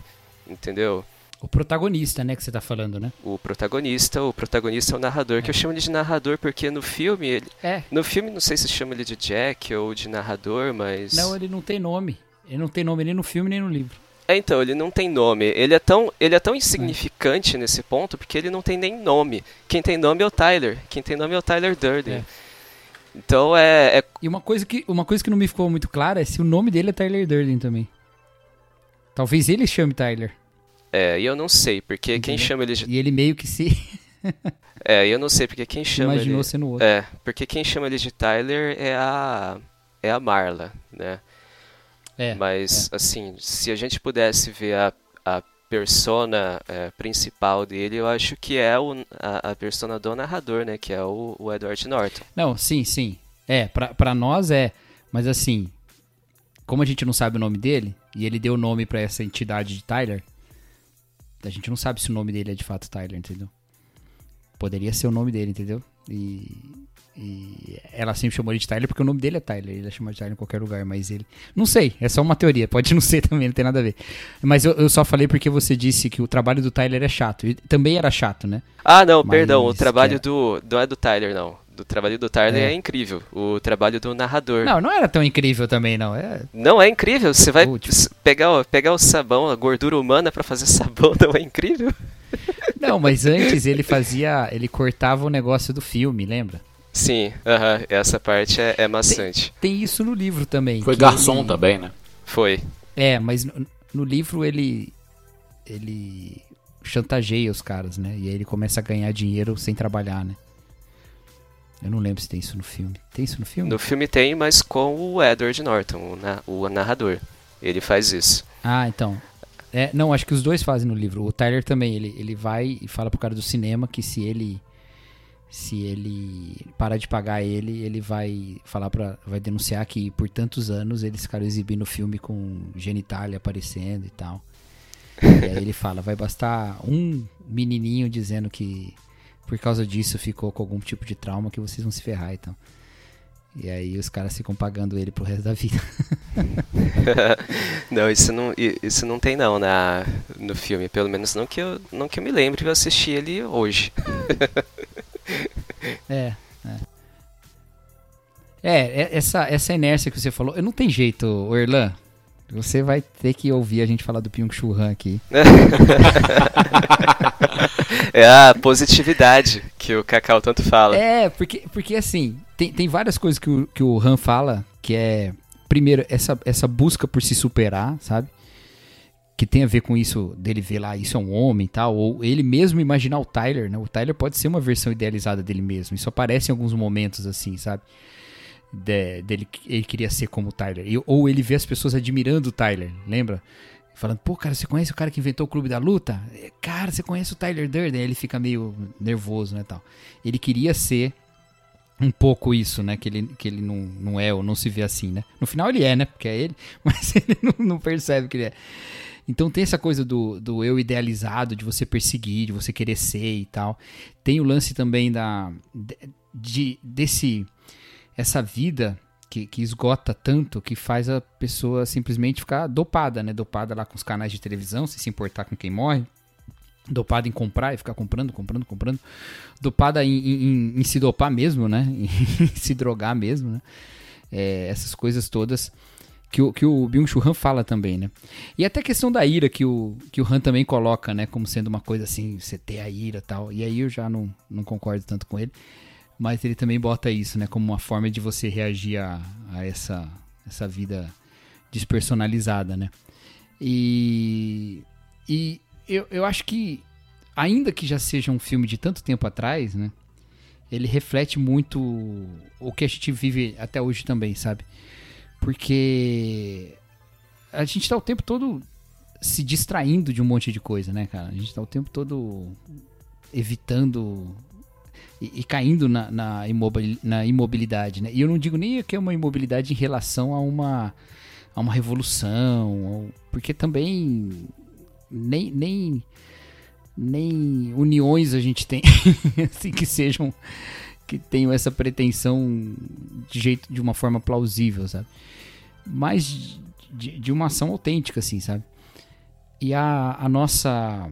entendeu? O protagonista, né, que você tá falando, né? O protagonista, o protagonista é o narrador, é. que eu chamo ele de narrador porque no filme ele. É. No filme não sei se chama ele de Jack ou de narrador, mas. Não, ele não tem nome. Ele não tem nome nem no filme nem no livro. É, então, ele não tem nome. Ele é tão, ele é tão insignificante é. nesse ponto porque ele não tem nem nome. Quem tem nome é o Tyler. Quem tem nome é o Tyler Durden. É. Então é, é, E uma coisa, que, uma coisa que não me ficou muito clara é se o nome dele é Tyler Durden também. Talvez ele chame Tyler. É, e eu não sei, porque quem chama ele de. E ele meio que se. é, eu não sei, porque quem chama. Imaginou ele... sendo outro. É, porque quem chama ele de Tyler é a. É a Marla, né? É, Mas, é. assim, se a gente pudesse ver a, a persona é, principal dele, eu acho que é o, a, a persona do narrador, né? Que é o, o Edward Norton. Não, sim, sim. É, pra, pra nós é. Mas assim, como a gente não sabe o nome dele, e ele deu o nome para essa entidade de Tyler, a gente não sabe se o nome dele é de fato Tyler, entendeu? Poderia ser o nome dele, entendeu? E, e ela sempre chamou ele de Tyler porque o nome dele é Tyler. Ele é chamado de Tyler em qualquer lugar, mas ele. Não sei, é só uma teoria. Pode não ser também, não tem nada a ver. Mas eu, eu só falei porque você disse que o trabalho do Tyler é chato. E também era chato, né? Ah, não, mas perdão. O trabalho é... do. Não é do Tyler, não do trabalho do Tyler é. é. incrível. O trabalho do narrador. Não, não era tão incrível também, não. É... Não é incrível. Você vai pegar, pegar o sabão, a gordura humana para fazer sabão, não é incrível? Não, mas antes ele fazia. Ele cortava o negócio do filme, lembra? Sim, uh -huh, essa parte é, é maçante. Tem, tem, isso no livro também. Foi garçom ele... também, né? Foi. É, mas no, no livro ele. Ele chantageia os caras, né? E aí ele começa a ganhar dinheiro sem trabalhar, né? Eu não lembro se tem isso no filme. Tem isso no filme? No filme tem, mas com o Edward Norton, o, na, o narrador. Ele faz isso. Ah, então. É, não, acho que os dois fazem no livro. O Tyler também, ele, ele vai e fala pro cara do cinema que se ele se ele parar de pagar ele, ele vai falar para vai denunciar que por tantos anos eles ficaram exibindo o filme com genitália aparecendo e tal. e aí ele fala, vai bastar um menininho dizendo que por causa disso ficou com algum tipo de trauma que vocês vão se ferrar então. E aí os caras ficam pagando ele pro resto da vida. não, isso não, isso não tem não na, no filme, pelo menos não que eu, não que eu me lembre, eu assisti ele hoje. é, é. É, essa, essa inércia que você falou, não tem jeito, Orlan. Você vai ter que ouvir a gente falar do Pyong Chul Han aqui. é a positividade que o Cacau tanto fala. É, porque, porque assim, tem, tem várias coisas que o, que o Han fala, que é, primeiro, essa, essa busca por se superar, sabe? Que tem a ver com isso dele ver lá, isso é um homem e tal, ou ele mesmo imaginar o Tyler, né? O Tyler pode ser uma versão idealizada dele mesmo. Isso aparece em alguns momentos, assim, sabe? de, dele ele queria ser como o Tyler. E, ou ele vê as pessoas admirando o Tyler, lembra? Falando, pô, cara, você conhece o cara que inventou o Clube da Luta? É, cara, você conhece o Tyler Durden? Aí ele fica meio nervoso, né, tal. Ele queria ser um pouco isso, né, que ele, que ele não, não é ou não se vê assim, né. No final ele é, né, porque é ele, mas ele não, não percebe que ele é. Então tem essa coisa do, do eu idealizado, de você perseguir, de você querer ser e tal. Tem o lance também da de, desse essa vida que, que, esgota tanto que faz a pessoa simplesmente ficar dopada, né? Dopada lá com os canais de televisão, sem se importar com quem morre. Dopada em comprar e ficar comprando, comprando, comprando. Dopada em, em, em se dopar mesmo, né? em se drogar mesmo, né? É, essas coisas todas que o, que o Byung-Chul Han fala também, né? E até a questão da ira que o, que o Han também coloca, né? Como sendo uma coisa assim, você ter a ira tal. E aí eu já não, não concordo tanto com ele mas ele também bota isso, né, como uma forma de você reagir a, a essa, essa vida despersonalizada, né? E, e eu, eu acho que, ainda que já seja um filme de tanto tempo atrás, né? Ele reflete muito o que a gente vive até hoje também, sabe? Porque a gente tá o tempo todo se distraindo de um monte de coisa, né, cara? A gente tá o tempo todo evitando e, e caindo na, na, imobil, na imobilidade, né? E eu não digo nem que é uma imobilidade em relação a uma, a uma revolução, porque também nem, nem, nem uniões a gente tem assim que sejam que tenham essa pretensão de jeito de uma forma plausível, sabe? Mas de, de uma ação autêntica, assim, sabe? E a, a nossa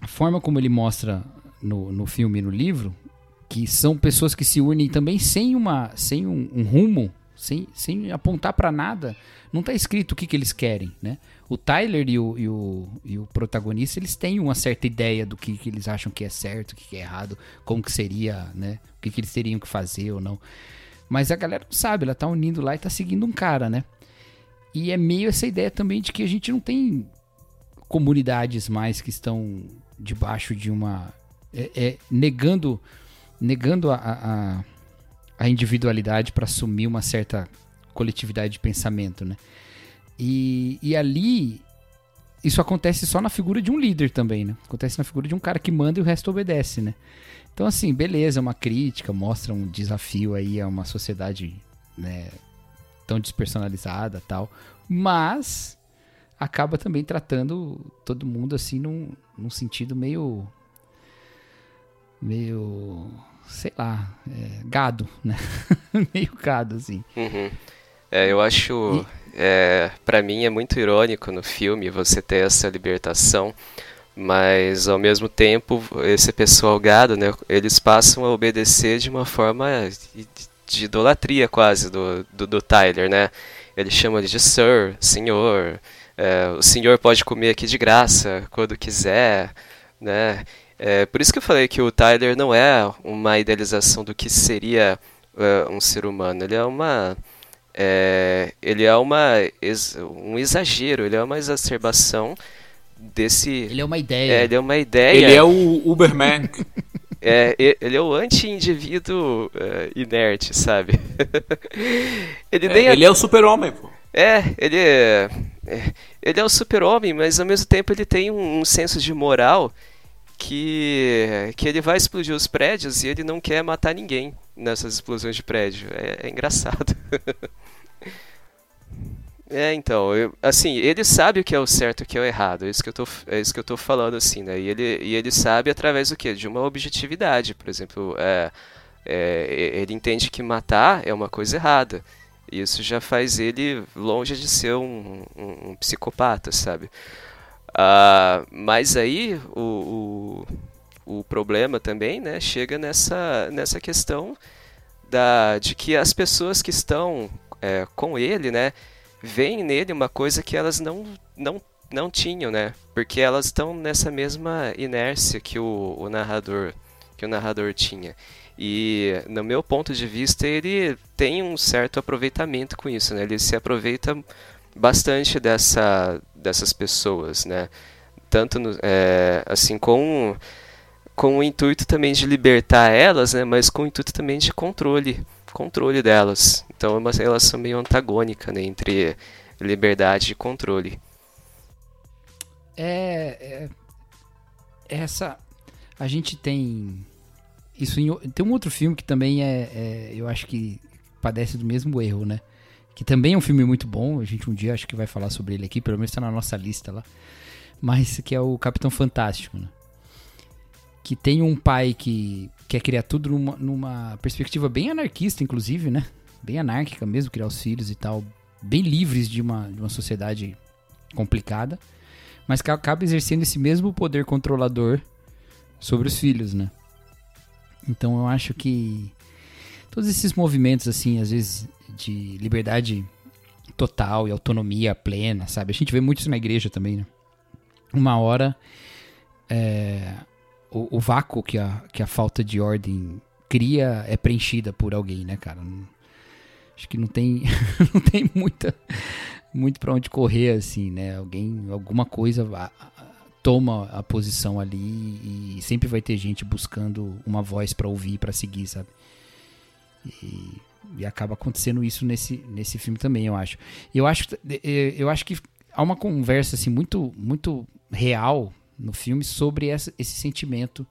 a forma como ele mostra no, no filme e no livro, que são pessoas que se unem também sem, uma, sem um, um rumo, sem, sem apontar para nada. Não está escrito o que, que eles querem, né? O Tyler e o, e o, e o protagonista, eles têm uma certa ideia do que, que eles acham que é certo, o que, que é errado, como que seria, né? O que, que eles teriam que fazer ou não. Mas a galera não sabe, ela tá unindo lá e tá seguindo um cara, né? E é meio essa ideia também de que a gente não tem comunidades mais que estão debaixo de uma é, é, negando, negando a, a, a individualidade para assumir uma certa coletividade de pensamento, né? E, e ali isso acontece só na figura de um líder também, né? Acontece na figura de um cara que manda e o resto obedece, né? Então, assim, beleza, é uma crítica, mostra um desafio aí a uma sociedade né, tão despersonalizada tal, mas acaba também tratando todo mundo assim num, num sentido meio meio sei lá, é, gado, né? meio gado, assim. Uhum. É, eu acho, é, para mim é muito irônico no filme você ter essa libertação, mas ao mesmo tempo esse pessoal gado, né? Eles passam a obedecer de uma forma de idolatria quase do, do, do Tyler, né? Ele chama ele de Sir, Senhor. É, o Senhor pode comer aqui de graça quando quiser, né? É, por isso que eu falei que o Tyler não é uma idealização do que seria uh, um ser humano. Ele é uma é, ele é uma um exagero, ele é uma exacerbação desse. Ele é uma ideia. É, ele é uma ideia. Ele é o Uberman. É, ele é o anti-indivíduo uh, inerte, sabe? ele, é, ele é o super-homem, pô. É, ele é, é ele é o super-homem, mas ao mesmo tempo ele tem um, um, senso de moral que, que ele vai explodir os prédios e ele não quer matar ninguém nessas explosões de prédio. É, é engraçado. É, então, eu, assim, ele sabe o que é o certo e o que é o errado, é isso que eu tô, é isso que eu tô falando, assim, né? E ele, e ele sabe através do quê? De uma objetividade, por exemplo, é, é, ele entende que matar é uma coisa errada. Isso já faz ele longe de ser um, um, um psicopata, sabe? Uh, mas aí o, o, o problema também né, chega nessa, nessa questão da, de que as pessoas que estão é, com ele, né, veem nele uma coisa que elas não, não, não tinham, né? Porque elas estão nessa mesma inércia que o, o narrador que o narrador tinha. E no meu ponto de vista, ele tem um certo aproveitamento com isso, né? Ele se aproveita bastante dessa, dessas pessoas, né? Tanto no, é, assim com com o intuito também de libertar elas, né? Mas com o intuito também de controle controle delas. Então é uma relação meio antagônica né, entre liberdade e controle. É, é, essa a gente tem isso em, tem um outro filme que também é, é, eu acho que padece do mesmo erro, né? Que também é um filme muito bom. A gente um dia acho que vai falar sobre ele aqui, pelo menos está na nossa lista lá. Mas que é o Capitão Fantástico, né? Que tem um pai que quer criar tudo numa, numa perspectiva bem anarquista, inclusive, né? Bem anárquica mesmo, criar os filhos e tal. Bem livres de uma, de uma sociedade complicada. Mas que acaba exercendo esse mesmo poder controlador sobre os filhos, né? Então eu acho que todos esses movimentos, assim, às vezes de liberdade total e autonomia plena, sabe? A gente vê muito isso na igreja também, né? Uma hora é, o, o, vácuo que a, que a falta de ordem cria é preenchida por alguém, né, cara? Não, acho que não tem, não tem muita, muito para onde correr, assim, né? Alguém, alguma coisa toma a posição ali e sempre vai ter gente buscando uma voz para ouvir, para seguir, sabe? E, e, acaba acontecendo isso nesse, nesse filme também, eu acho. Eu acho, eu acho que há uma conversa assim muito, muito real no filme sobre essa, esse sentimento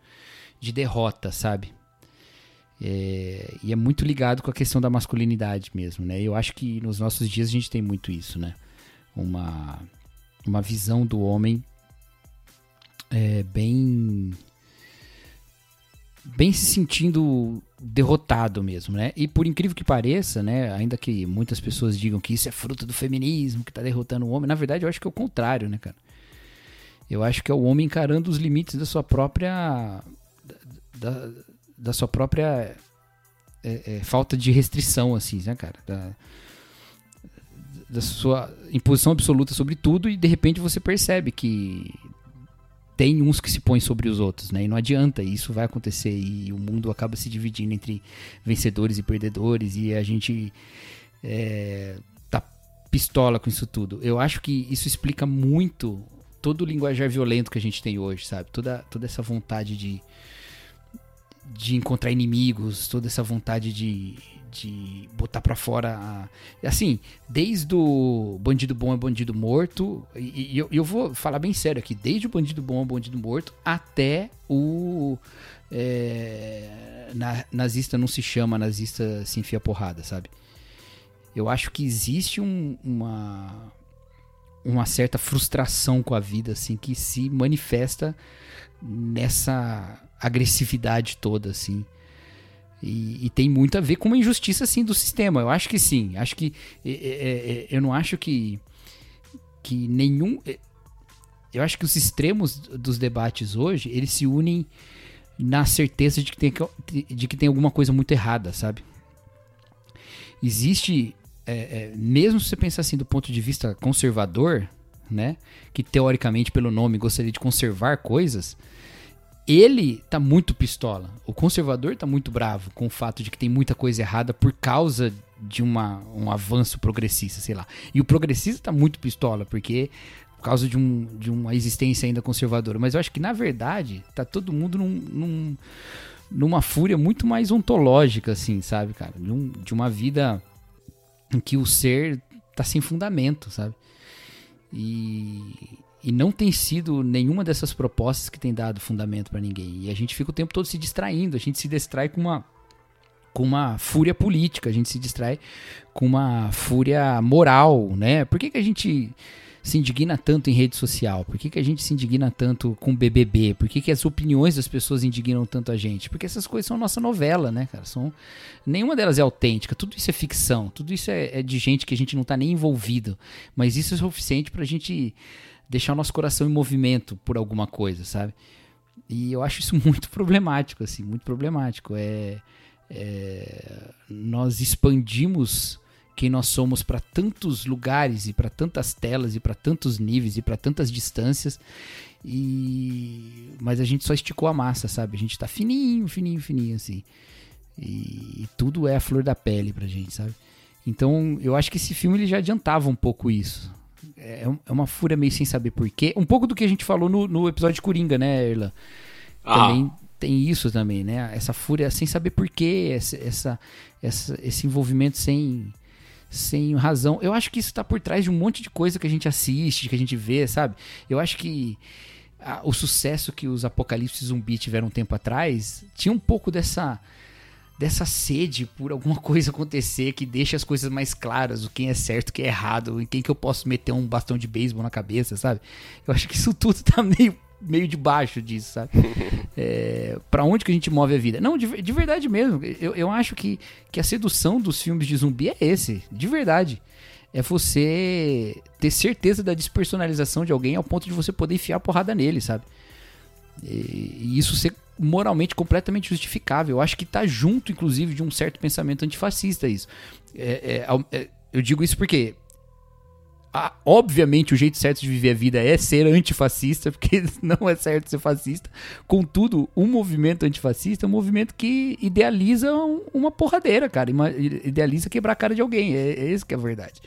de derrota, sabe? É, e é muito ligado com a questão da masculinidade mesmo, né? Eu acho que nos nossos dias a gente tem muito isso, né? Uma, uma visão do homem é, bem bem se sentindo derrotado mesmo, né? E por incrível que pareça, né, ainda que muitas pessoas digam que isso é fruto do feminismo, que tá derrotando o homem, na verdade eu acho que é o contrário, né, cara? Eu acho que é o homem encarando os limites da sua própria. da, da sua própria é, é, falta de restrição, assim, né, cara? Da, da sua imposição absoluta sobre tudo e de repente você percebe que tem uns que se põem sobre os outros, né? E não adianta, isso vai acontecer e o mundo acaba se dividindo entre vencedores e perdedores e a gente é, tá pistola com isso tudo. Eu acho que isso explica muito todo o linguajar violento que a gente tem hoje, sabe? Toda, toda essa vontade de, de encontrar inimigos, toda essa vontade de, de botar para fora. A... Assim, desde o bandido bom é bandido morto, e, e eu, eu, vou falar bem sério aqui, desde o bandido bom é bandido morto até o. É, na, nazista não se chama, nazista se enfia porrada, sabe? Eu acho que existe um, uma uma certa frustração com a vida, assim, que se manifesta nessa agressividade toda, assim. E, e, tem muito a ver com uma injustiça, assim, do sistema. Eu acho que sim. Acho que. É, é, é, eu não acho que. Que nenhum. É, eu acho que os extremos dos debates hoje, eles se unem na certeza de que tem, de que tem alguma coisa muito errada, sabe? Existe é, é, mesmo se você pensar assim do ponto de vista conservador, né, que teoricamente pelo nome gostaria de conservar coisas, ele tá muito pistola. O conservador tá muito bravo com o fato de que tem muita coisa errada por causa de uma, um avanço progressista, sei lá. E o progressista tá muito pistola, porque por causa de, um, de uma existência ainda conservadora. Mas eu acho que, na verdade, tá todo mundo num, num, numa fúria muito mais ontológica, assim, sabe, cara? De, um, de uma vida em que o ser tá sem fundamento, sabe? E, e não tem sido nenhuma dessas propostas que tem dado fundamento para ninguém. E a gente fica o tempo todo se distraindo, a gente se distrai com uma com uma fúria política, a gente se distrai com uma fúria moral, né? Por que, que a gente se indigna tanto em rede social? Por que, que a gente se indigna tanto com BBB? Por que, que as opiniões das pessoas indignam tanto a gente? Porque essas coisas são nossa novela, né, cara? São... Nenhuma delas é autêntica, tudo isso é ficção, tudo isso é, é de gente que a gente não tá nem envolvido. Mas isso é suficiente pra gente deixar o nosso coração em movimento por alguma coisa, sabe? E eu acho isso muito problemático, assim, muito problemático. É, é nós expandimos quem nós somos para tantos lugares e para tantas telas e para tantos níveis e para tantas distâncias. E mas a gente só esticou a massa, sabe? A gente tá fininho, fininho, fininho assim. E, e tudo é a flor da pele pra gente, sabe? Então, eu acho que esse filme ele já adiantava um pouco isso. É, é uma fúria meio sem saber porquê. Um pouco do que a gente falou no, no episódio de Coringa, né, Erla? Ah. Também tem isso também, né? Essa fúria sem saber porquê, essa, essa, essa, esse envolvimento sem, sem razão. Eu acho que isso está por trás de um monte de coisa que a gente assiste, que a gente vê, sabe? Eu acho que a, o sucesso que os Apocalipse Zumbi tiveram um tempo atrás tinha um pouco dessa dessa sede por alguma coisa acontecer que deixa as coisas mais claras, o quem é certo, o que é errado, em quem que eu posso meter um bastão de beisebol na cabeça, sabe? Eu acho que isso tudo tá meio meio debaixo disso, sabe? É, para onde que a gente move a vida? Não, de, de verdade mesmo. Eu, eu acho que, que a sedução dos filmes de zumbi é esse, de verdade. É você ter certeza da despersonalização de alguém ao ponto de você poder enfiar a porrada nele, sabe? E, isso ser moralmente completamente justificável. Eu acho que tá junto, inclusive, de um certo pensamento antifascista isso. É, é, é eu digo isso porque obviamente o jeito certo de viver a vida é ser antifascista, porque não é certo ser fascista. Contudo, um movimento antifascista é um movimento que idealiza uma porradeira, cara. Idealiza quebrar a cara de alguém. É, é isso que é a verdade.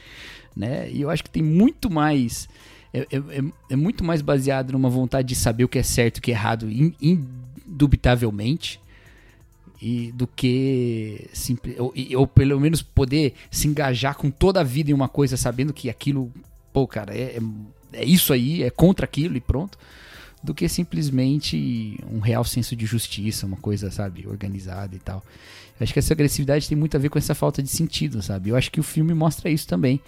Né? E eu acho que tem muito mais. É, é, é, é muito mais baseado numa vontade de saber o que é certo e o que é errado, indubitavelmente e do que ou, ou, pelo menos poder se engajar com toda a vida em uma coisa sabendo que aquilo, pô, cara, é, é, é isso aí, é contra aquilo e pronto, do que simplesmente um real senso de justiça, uma coisa, sabe, organizada e tal. Eu acho que essa agressividade tem muito a ver com essa falta de sentido, sabe? Eu acho que o filme mostra isso também.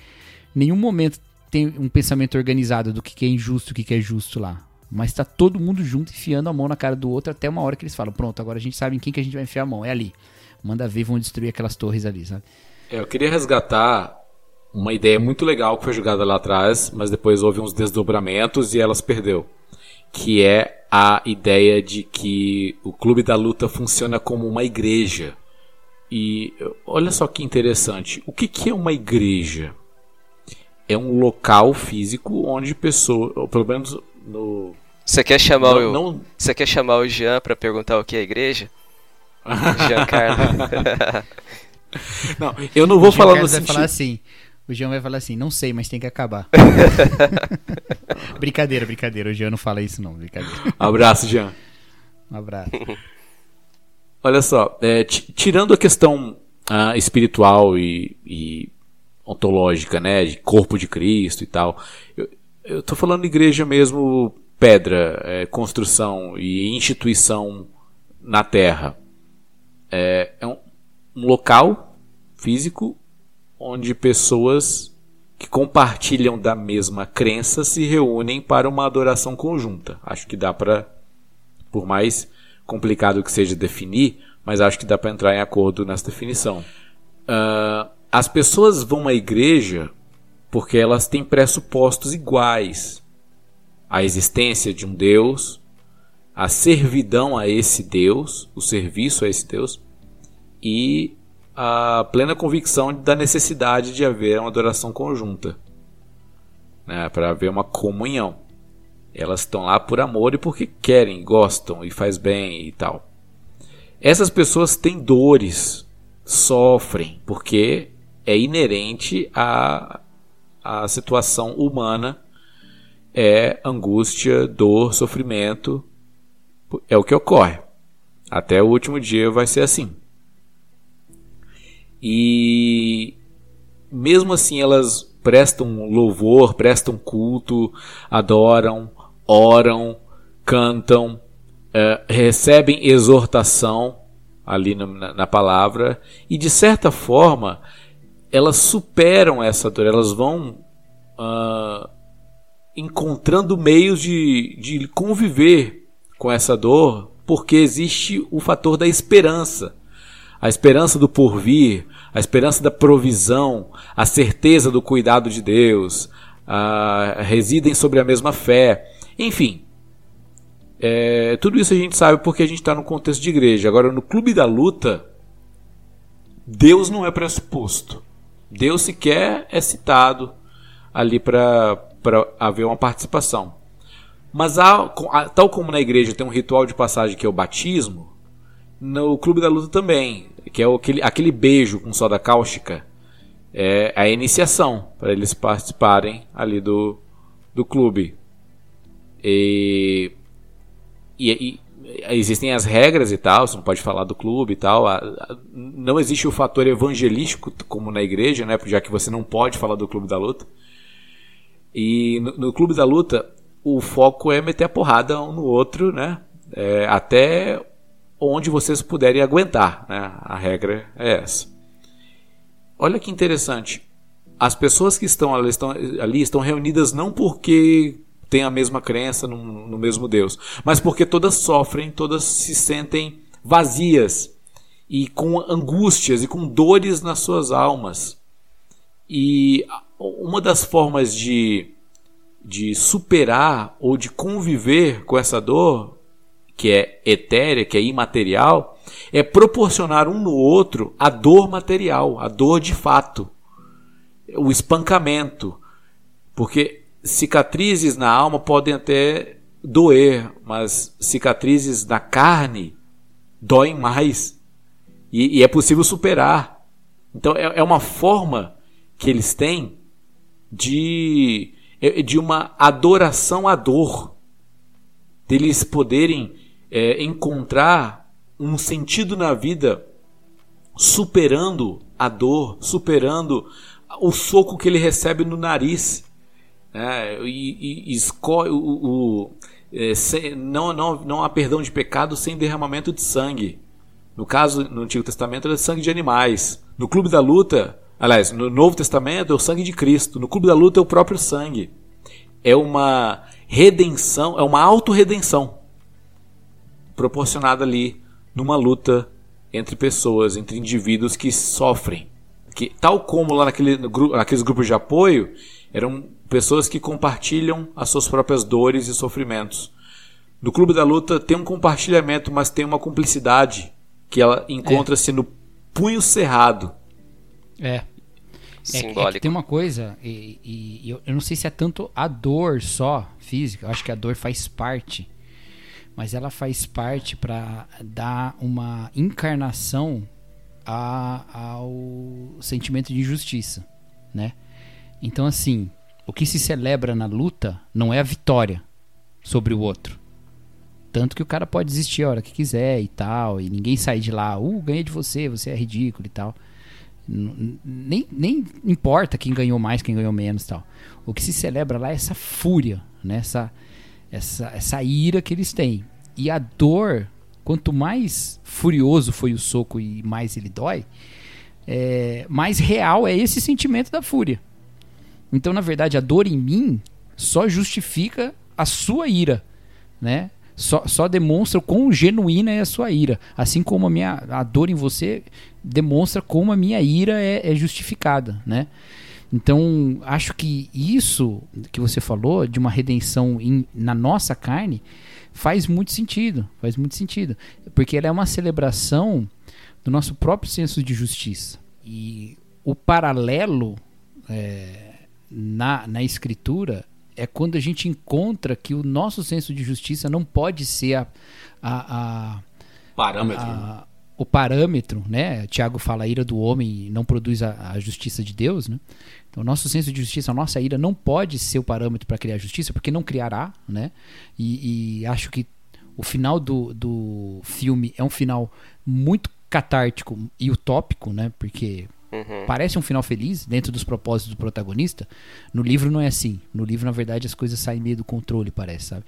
Nenhum momento tem um pensamento organizado do que é injusto, o que é justo lá. Mas tá todo mundo junto enfiando a mão na cara do outro até uma hora que eles falam: pronto, agora a gente sabe em quem que a gente vai enfiar a mão. É ali. Manda ver, vão destruir aquelas torres ali, sabe? É, eu queria resgatar uma ideia muito legal que foi jogada lá atrás, mas depois houve uns desdobramentos e elas perdeu. Que é a ideia de que o clube da luta funciona como uma igreja. E olha só que interessante. O que, que é uma igreja? É um local físico onde pessoas, ou pelo menos no. Você quer chamar não, o. Não... Você quer chamar o Jean para perguntar o que é a igreja? Jean Carlos. não, eu não vou falar no sentido. Vai falar assim. O Jean vai falar assim, não sei, mas tem que acabar. brincadeira, brincadeira. O Jean não fala isso, não. Brincadeira. Abraço, Jean. Um abraço. Olha só, é, tirando a questão ah, espiritual e, e, ontológica, né, de corpo de Cristo e tal, eu, eu estou falando igreja mesmo, pedra, é, construção e instituição na terra. É, é um, um, local físico onde pessoas que compartilham da mesma crença se reúnem para uma adoração conjunta. Acho que dá para, por mais complicado que seja definir, mas acho que dá para entrar em acordo nessa definição. Uh, as pessoas vão à igreja porque elas têm pressupostos iguais. A existência de um Deus, a servidão a esse Deus, o serviço a esse Deus, e a plena convicção da necessidade de haver uma adoração conjunta, né, para haver uma comunhão. Elas estão lá por amor e porque querem, gostam e faz bem e tal. Essas pessoas têm dores, sofrem, porque é inerente à, à situação humana é angústia, dor, sofrimento, é o que ocorre. Até o último dia vai ser assim. E mesmo assim elas prestam louvor, prestam culto, adoram, oram, cantam, é, recebem exortação ali na, na, palavra e de certa forma elas superam essa dor, elas vão uh, encontrando meios de, de conviver com essa dor porque existe o fator da esperança a esperança do porvir, a esperança da provisão, a certeza do cuidado de Deus, residem sobre a mesma fé. Enfim, é, tudo isso a gente sabe porque a gente está no contexto de igreja. Agora, no clube da luta, Deus não é pressuposto. Deus sequer é citado ali para haver uma participação. Mas há, tal como na igreja tem um ritual de passagem que é o batismo, no Clube da Luta também, que é aquele, aquele beijo com soda cáustica, é a iniciação para eles participarem ali do, do clube. E, e, existem as regras e tal, você não pode falar do clube e tal. Não existe o fator evangelístico como na igreja, né? Já que você não pode falar do clube da luta. E no, no clube da luta, o foco é meter a porrada um no outro, né? É, até onde vocês puderem aguentar. Né? A regra é essa. Olha que interessante. As pessoas que estão ali estão, ali estão reunidas não porque têm a mesma crença no, no mesmo Deus, mas porque todas sofrem, todas se sentem vazias e com angústias e com dores nas suas almas. E uma das formas de, de superar ou de conviver com essa dor que é etérea, que é imaterial, é proporcionar um no outro a dor material, a dor de fato, o espancamento. Porque cicatrizes na alma podem até doer, mas cicatrizes na carne doem mais. E, e é possível superar. Então é, é uma forma que eles têm de, de uma adoração à dor, deles poderem é, encontrar um sentido na vida superando a dor, superando o soco que ele recebe no nariz. Né? E, e, escolhe o, o é, sem, não, não, não há perdão de pecado sem derramamento de sangue. No caso, no Antigo Testamento, era sangue de animais. No Clube da Luta, aliás, no Novo Testamento é o sangue de Cristo. No Clube da Luta é o próprio sangue. É uma redenção, é uma autorredenção proporcionada ali numa luta entre pessoas, entre indivíduos que sofrem. Que, tal como lá naquele, naqueles grupos de apoio, eram pessoas que compartilham as suas próprias dores e sofrimentos. No Clube da Luta tem um compartilhamento, mas tem uma cumplicidade que ela encontra-se é. no punho cerrado. É. Simbólico. É, é que tem uma coisa, e, e eu, eu, não sei se é tanto a dor só física, eu acho que a dor faz parte mas ela faz parte para dar uma encarnação a, ao sentimento de injustiça, né? Então assim, o que se celebra na luta não é a vitória sobre o outro. Tanto que o cara pode desistir a hora que quiser e tal, e ninguém sai de lá, uh, ganhei de você, você é ridículo e tal. Nem, nem importa quem ganhou mais, quem ganhou menos tal. O que se celebra lá é essa fúria, né? essa, essa, essa ira que eles têm. E a dor, quanto mais furioso foi o soco e mais ele dói, é, mais real é esse sentimento da fúria. Então, na verdade, a dor em mim só justifica a sua ira, né? Só, só demonstra quão genuína é a sua ira. Assim como a, minha, a dor em você demonstra como a minha ira é, é justificada, né? Então, acho que isso que você falou, de uma redenção em, na nossa carne, faz muito sentido. Faz muito sentido. Porque ela é uma celebração do nosso próprio senso de justiça. E o paralelo é, na, na escritura é quando a gente encontra que o nosso senso de justiça não pode ser a, a, a parâmetro. A, o parâmetro, né? Tiago fala a ira do homem não produz a, a, justiça de Deus, né? Então, o nosso senso de justiça, a nossa ira não pode ser o parâmetro para criar justiça, porque não criará, né? E, e acho que o final do, do filme é um final muito catártico e utópico, né? Porque Uhum. Parece um final feliz dentro dos propósitos do protagonista. No livro não é assim. No livro, na verdade, as coisas saem meio do controle, parece, sabe?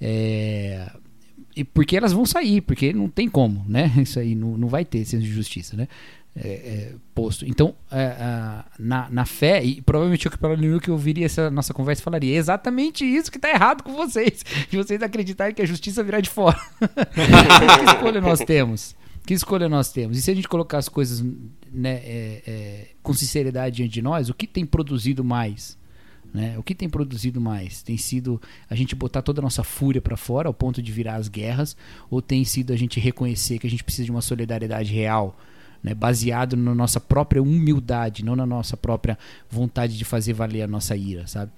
É... E porque elas vão sair, porque não tem como, né? Isso aí não, não vai ter senso de justiça, né? É, é, posto. Então, é, na, na fé, e provavelmente o que que eu ouviria essa nossa conversa falaria: é exatamente isso que está errado com vocês, de vocês acreditarem que a justiça virá de fora. que escolha nós temos? Que escolha nós temos? E se a gente colocar as coisas né, é, é, com sinceridade diante de nós, o que tem produzido mais? Né? O que tem produzido mais? Tem sido a gente botar toda a nossa fúria para fora ao ponto de virar as guerras? Ou tem sido a gente reconhecer que a gente precisa de uma solidariedade real? Né, baseado na nossa própria humildade, não na nossa própria vontade de fazer valer a nossa ira, sabe?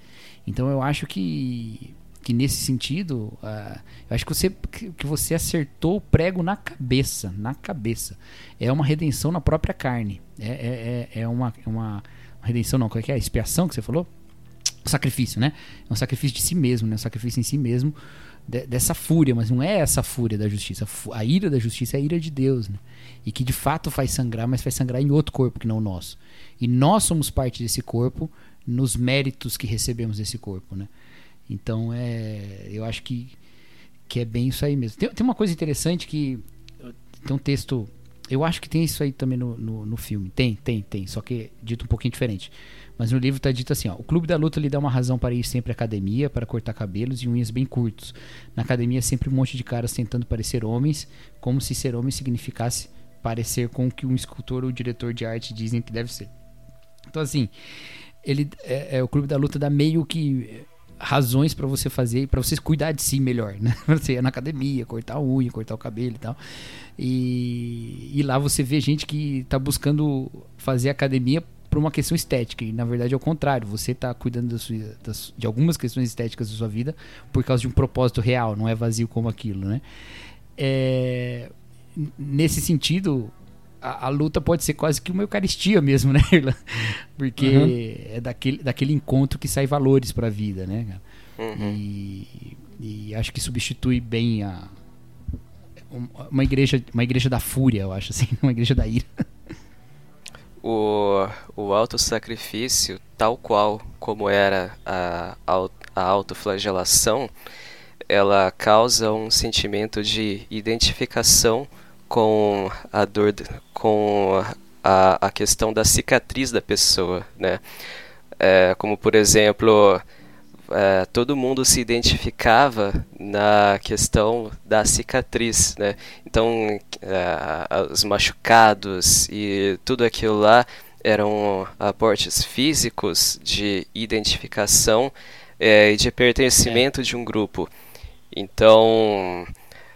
Então eu acho que que nesse sentido, uh, eu acho que você, que você acertou o prego na cabeça, na cabeça. É uma redenção na própria carne. É, é, é, é uma, uma redenção, não, qual é que é? Expiação que você falou? Sacrifício, né? É um sacrifício de si mesmo, né? Um sacrifício em si mesmo de, dessa fúria, mas não é essa fúria da justiça. A ira da justiça é a ira de Deus, né? E que de fato faz sangrar, mas faz sangrar em outro corpo que não o nosso. E nós somos parte desse corpo nos méritos que recebemos desse corpo, né? Então é, eu acho que, que é bem isso aí mesmo. Tem, tem uma coisa interessante que tem um texto, eu acho que tem isso aí também no, no, no filme. Tem, tem, tem, só que dito um pouquinho diferente. Mas no livro está dito assim: ó, o clube da luta lhe dá uma razão para ir sempre à academia, para cortar cabelos e unhas bem curtos. Na academia, sempre um monte de caras tentando parecer homens, como se ser homem significasse parecer com o que um escultor ou diretor de arte dizem que deve ser. Então, assim, ele é, é, o clube da luta dá meio que razões para você fazer, para você cuidar de si melhor, né? Você ir na academia, cortar a unha, cortar o cabelo e tal. E, e lá você vê gente que tá buscando fazer academia por uma questão estética. E na verdade é o contrário. Você tá cuidando sua, de algumas questões estéticas da sua vida por causa de um propósito real, não é vazio como aquilo, né? É, nesse sentido, a, a, luta pode ser quase que uma eucaristia mesmo, né, Irla? Porque uhum. é daquele, daquele encontro que sai valores para a vida, né? Uhum. E, e, acho que substitui bem a uma igreja, uma igreja da fúria, eu acho assim, uma igreja da ira. O, o auto-sacrifício, tal qual como era a, a autoflagelação, ela causa um sentimento de identificação com a dor, com a, a questão da cicatriz da pessoa, né? É, como por exemplo, é, todo mundo se identificava na questão da cicatriz, né? Então, é, os machucados e tudo aquilo lá eram aportes físicos de identificação é, e de pertencimento de um grupo. Então,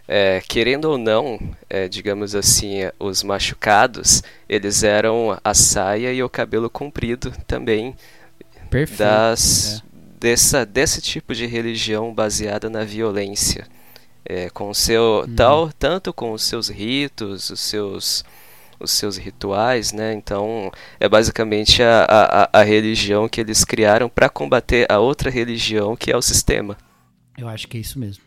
é, querendo ou não, é, digamos assim, os machucados, eles eram a saia e o cabelo comprido também Perfeito, das, é. dessa, desse tipo de religião baseada na violência. É, com seu hum. tal tanto com os seus ritos os seus os seus rituais né então é basicamente a, a, a religião que eles criaram para combater a outra religião que é o sistema eu acho que é isso mesmo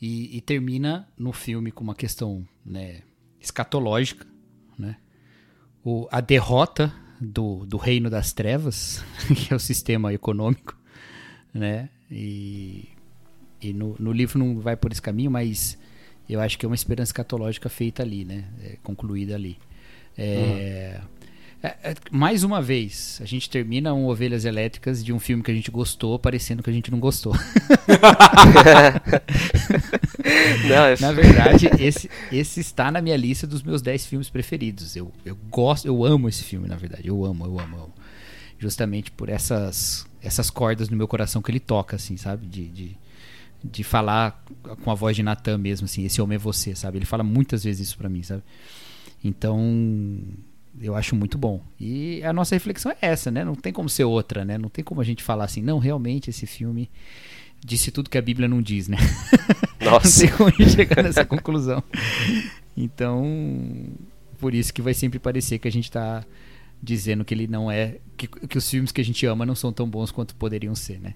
e, e, termina no filme com uma questão né, escatológica, né? O, a derrota do, do reino das trevas, que é o sistema econômico, né? E, e no, no livro não vai por esse caminho, mas eu acho que é uma esperança escatológica feita ali, né? É, concluída ali. É, uhum. É, é, mais uma vez, a gente termina um Ovelhas Elétricas de um filme que a gente gostou, parecendo que a gente não gostou. não, é... Na verdade, esse, esse está na minha lista dos meus 10 filmes preferidos. Eu, eu gosto, eu amo esse filme, na verdade. Eu amo, eu amo. Eu amo. Justamente por essas, essas cordas no meu coração que ele toca, assim, sabe? De, de, de falar com a voz de Natan mesmo, assim, esse homem é você, sabe? Ele fala muitas vezes isso para mim, sabe? Então, eu acho muito bom. E a nossa reflexão é essa, né? Não tem como ser outra, né? Não tem como a gente falar assim, não, realmente esse filme disse tudo que a Bíblia não diz, né? Nossa. não tem como a gente chegar nessa conclusão. Então, por isso que vai sempre parecer que a gente está dizendo que ele não é que, que os filmes que a gente ama não são tão bons quanto poderiam ser, né?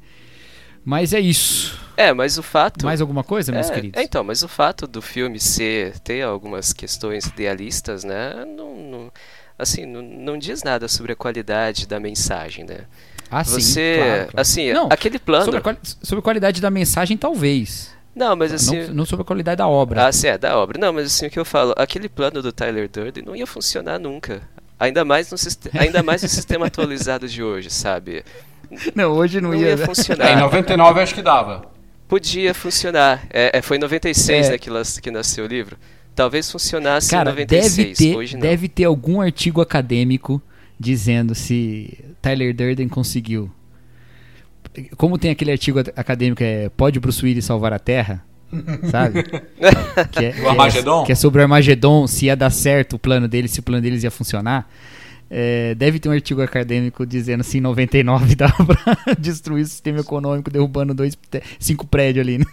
Mas é isso. É, mas o fato. Mais alguma coisa, meus é, queridos? É, então, mas o fato do filme ser ter algumas questões idealistas, né? Não, não assim, não, não diz nada sobre a qualidade da mensagem, né? Ah, Você, sim, claro, claro. assim, não, aquele plano. Sobre a, quali sobre a qualidade da mensagem, talvez. Não, mas assim. Não, não, sobre a qualidade da obra. Ah, sim, é, da obra. Não, mas assim, o que eu falo, aquele plano do Tyler Durden não ia funcionar nunca. Ainda mais no, ainda mais no sistema atualizado de hoje, sabe? Não, hoje não, não ia, ia funcionar. É, em 99 acho que dava. Podia funcionar. É, é foi em 96 é. né, que, que nasceu o livro. Talvez funcionasse Cara, em 96, deve ter, hoje não. Deve ter algum artigo acadêmico dizendo se Tyler Durden conseguiu. Como tem aquele artigo acadêmico é Pode Bruce Willis salvar a Terra? Sabe? que é, o Armagedon? Que é, que é sobre o Armagedon, se ia dar certo o plano deles, se o plano deles ia funcionar. É, deve ter um artigo acadêmico dizendo se em 99 dá pra destruir o sistema econômico derrubando dois, cinco prédios ali. Né?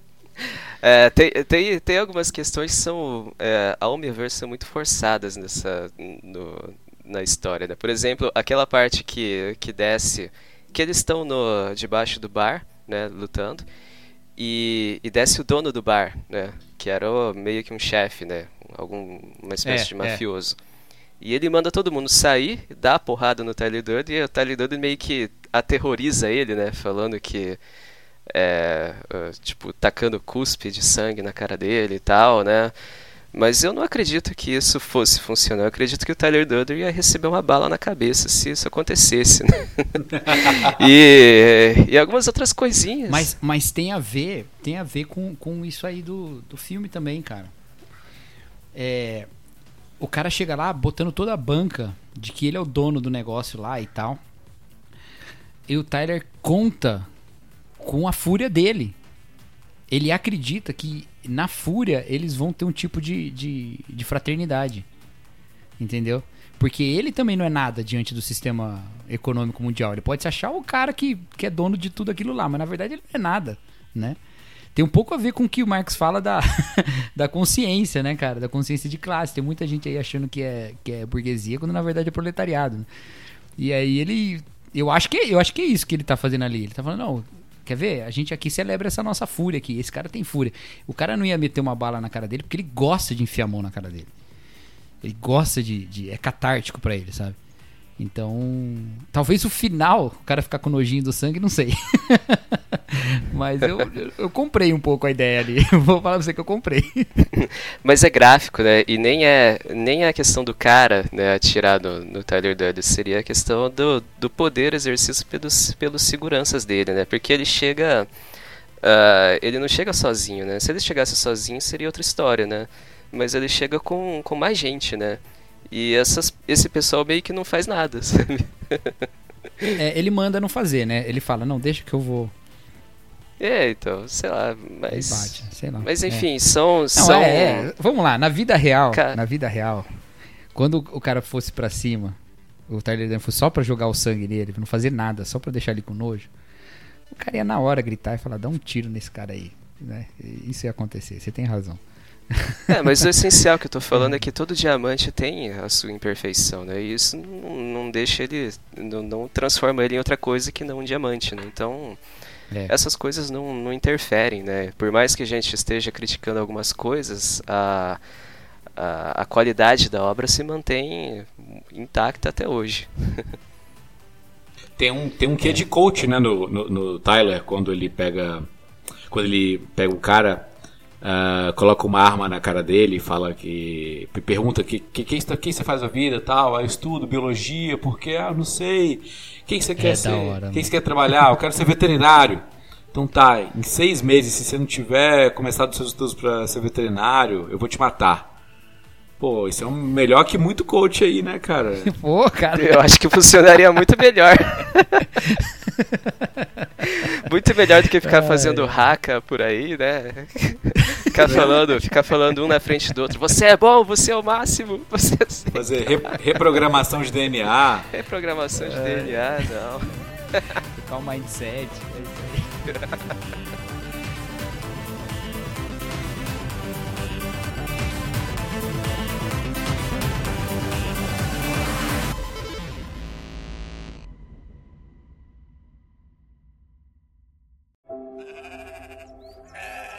É, tem, tem, tem algumas questões que são, é, ao meu ver, são muito forçadas nessa, no, na história. Né? Por exemplo, aquela parte que, que desce, que eles estão no, debaixo do bar, né, lutando, e, e desce o dono do bar, né, que era o, meio que um chefe, né, algum, uma espécie é, de é. mafioso. E ele manda todo mundo sair, dá a porrada no Tyler Durden, e o Tyler Durden meio que aterroriza ele, né, falando que é, uh, tipo, tacando cuspe de sangue na cara dele e tal, né? Mas eu não acredito que isso fosse funcionar. Eu acredito que o Tyler Durden ia receber uma bala na cabeça se isso acontecesse. Né? e, e algumas outras coisinhas. Mas, mas tem a ver, tem a ver com, com isso aí do, do filme também, cara. É, o cara chega lá botando toda a banca de que ele é o dono do negócio lá e tal. E o Tyler conta com a fúria dele. Ele acredita que na fúria eles vão ter um tipo de, de, de fraternidade. Entendeu? Porque ele também não é nada diante do sistema econômico mundial. Ele pode se achar o cara que, que é dono de tudo aquilo lá, mas na verdade ele não é nada, né? Tem um pouco a ver com o que o Marx fala da, da consciência, né, cara? Da consciência de classe. Tem muita gente aí achando que é, que é burguesia, quando na verdade é proletariado. Né? E aí ele. Eu acho, que, eu acho que é isso que ele tá fazendo ali. Ele tá falando, não, Quer ver? A gente aqui celebra essa nossa fúria aqui. Esse cara tem fúria. O cara não ia meter uma bala na cara dele porque ele gosta de enfiar a mão na cara dele. Ele gosta de. de é catártico para ele, sabe? Então. Talvez o final, o cara ficar com nojinho do sangue, não sei. Mas eu, eu, comprei um pouco a ideia ali. Vou falar pra você que eu comprei. Mas é gráfico, né? E nem é, nem é a questão do cara né, atirar no, no Tyler Durden. Seria a questão do, do poder exercício pelos, pelos seguranças dele, né? Porque ele chega. Uh, ele não chega sozinho, né? Se ele chegasse sozinho, seria outra história, né? Mas ele chega com, com mais gente, né? E essas, esse pessoal meio que não faz nada, sabe? É, ele manda não fazer, né? Ele fala, não, deixa que eu vou é, então, sei lá, mas. Bate, sei lá. Mas enfim, é. são. Não, são... É, é, vamos lá, na vida real, cara... na vida real, quando o cara fosse para cima, o Tyler Durden fosse só para jogar o sangue nele, pra não fazer nada, só para deixar ele com nojo, o cara ia na hora gritar e falar, dá um tiro nesse cara aí. Né? Isso ia acontecer, você tem razão. É, mas o essencial que eu tô falando é que todo diamante tem a sua imperfeição, né? E isso não, não deixa ele. Não, não transforma ele em outra coisa que não um diamante, né? Então. É. Essas coisas não, não interferem, né? Por mais que a gente esteja criticando algumas coisas, a, a, a qualidade da obra se mantém intacta até hoje. tem um, tem um quê de coach, né, no, no, no, Tyler, quando ele pega. Quando ele pega o cara uh, coloca uma arma na cara dele e fala que. pergunta que, que, que, que você faz a vida tal. Aí estudo, biologia, porque, ah, não sei. Quem você quer é ser? Hora, quem você quer trabalhar? Eu quero ser veterinário. Então tá, em seis meses, se você não tiver começado seus estudos para ser veterinário, eu vou te matar. Pô, isso é um melhor que muito coach aí, né, cara? Pô, cara. Eu acho que funcionaria muito melhor. muito melhor do que ficar fazendo haka por aí, né? Ficar falando, ficar falando um na frente do outro. Você é bom, você é o máximo. Você é assim. Fazer re reprogramação de DNA. Reprogramação de é. DNA, não. Ficar o mindset. É isso aí. Ha ha ha ha!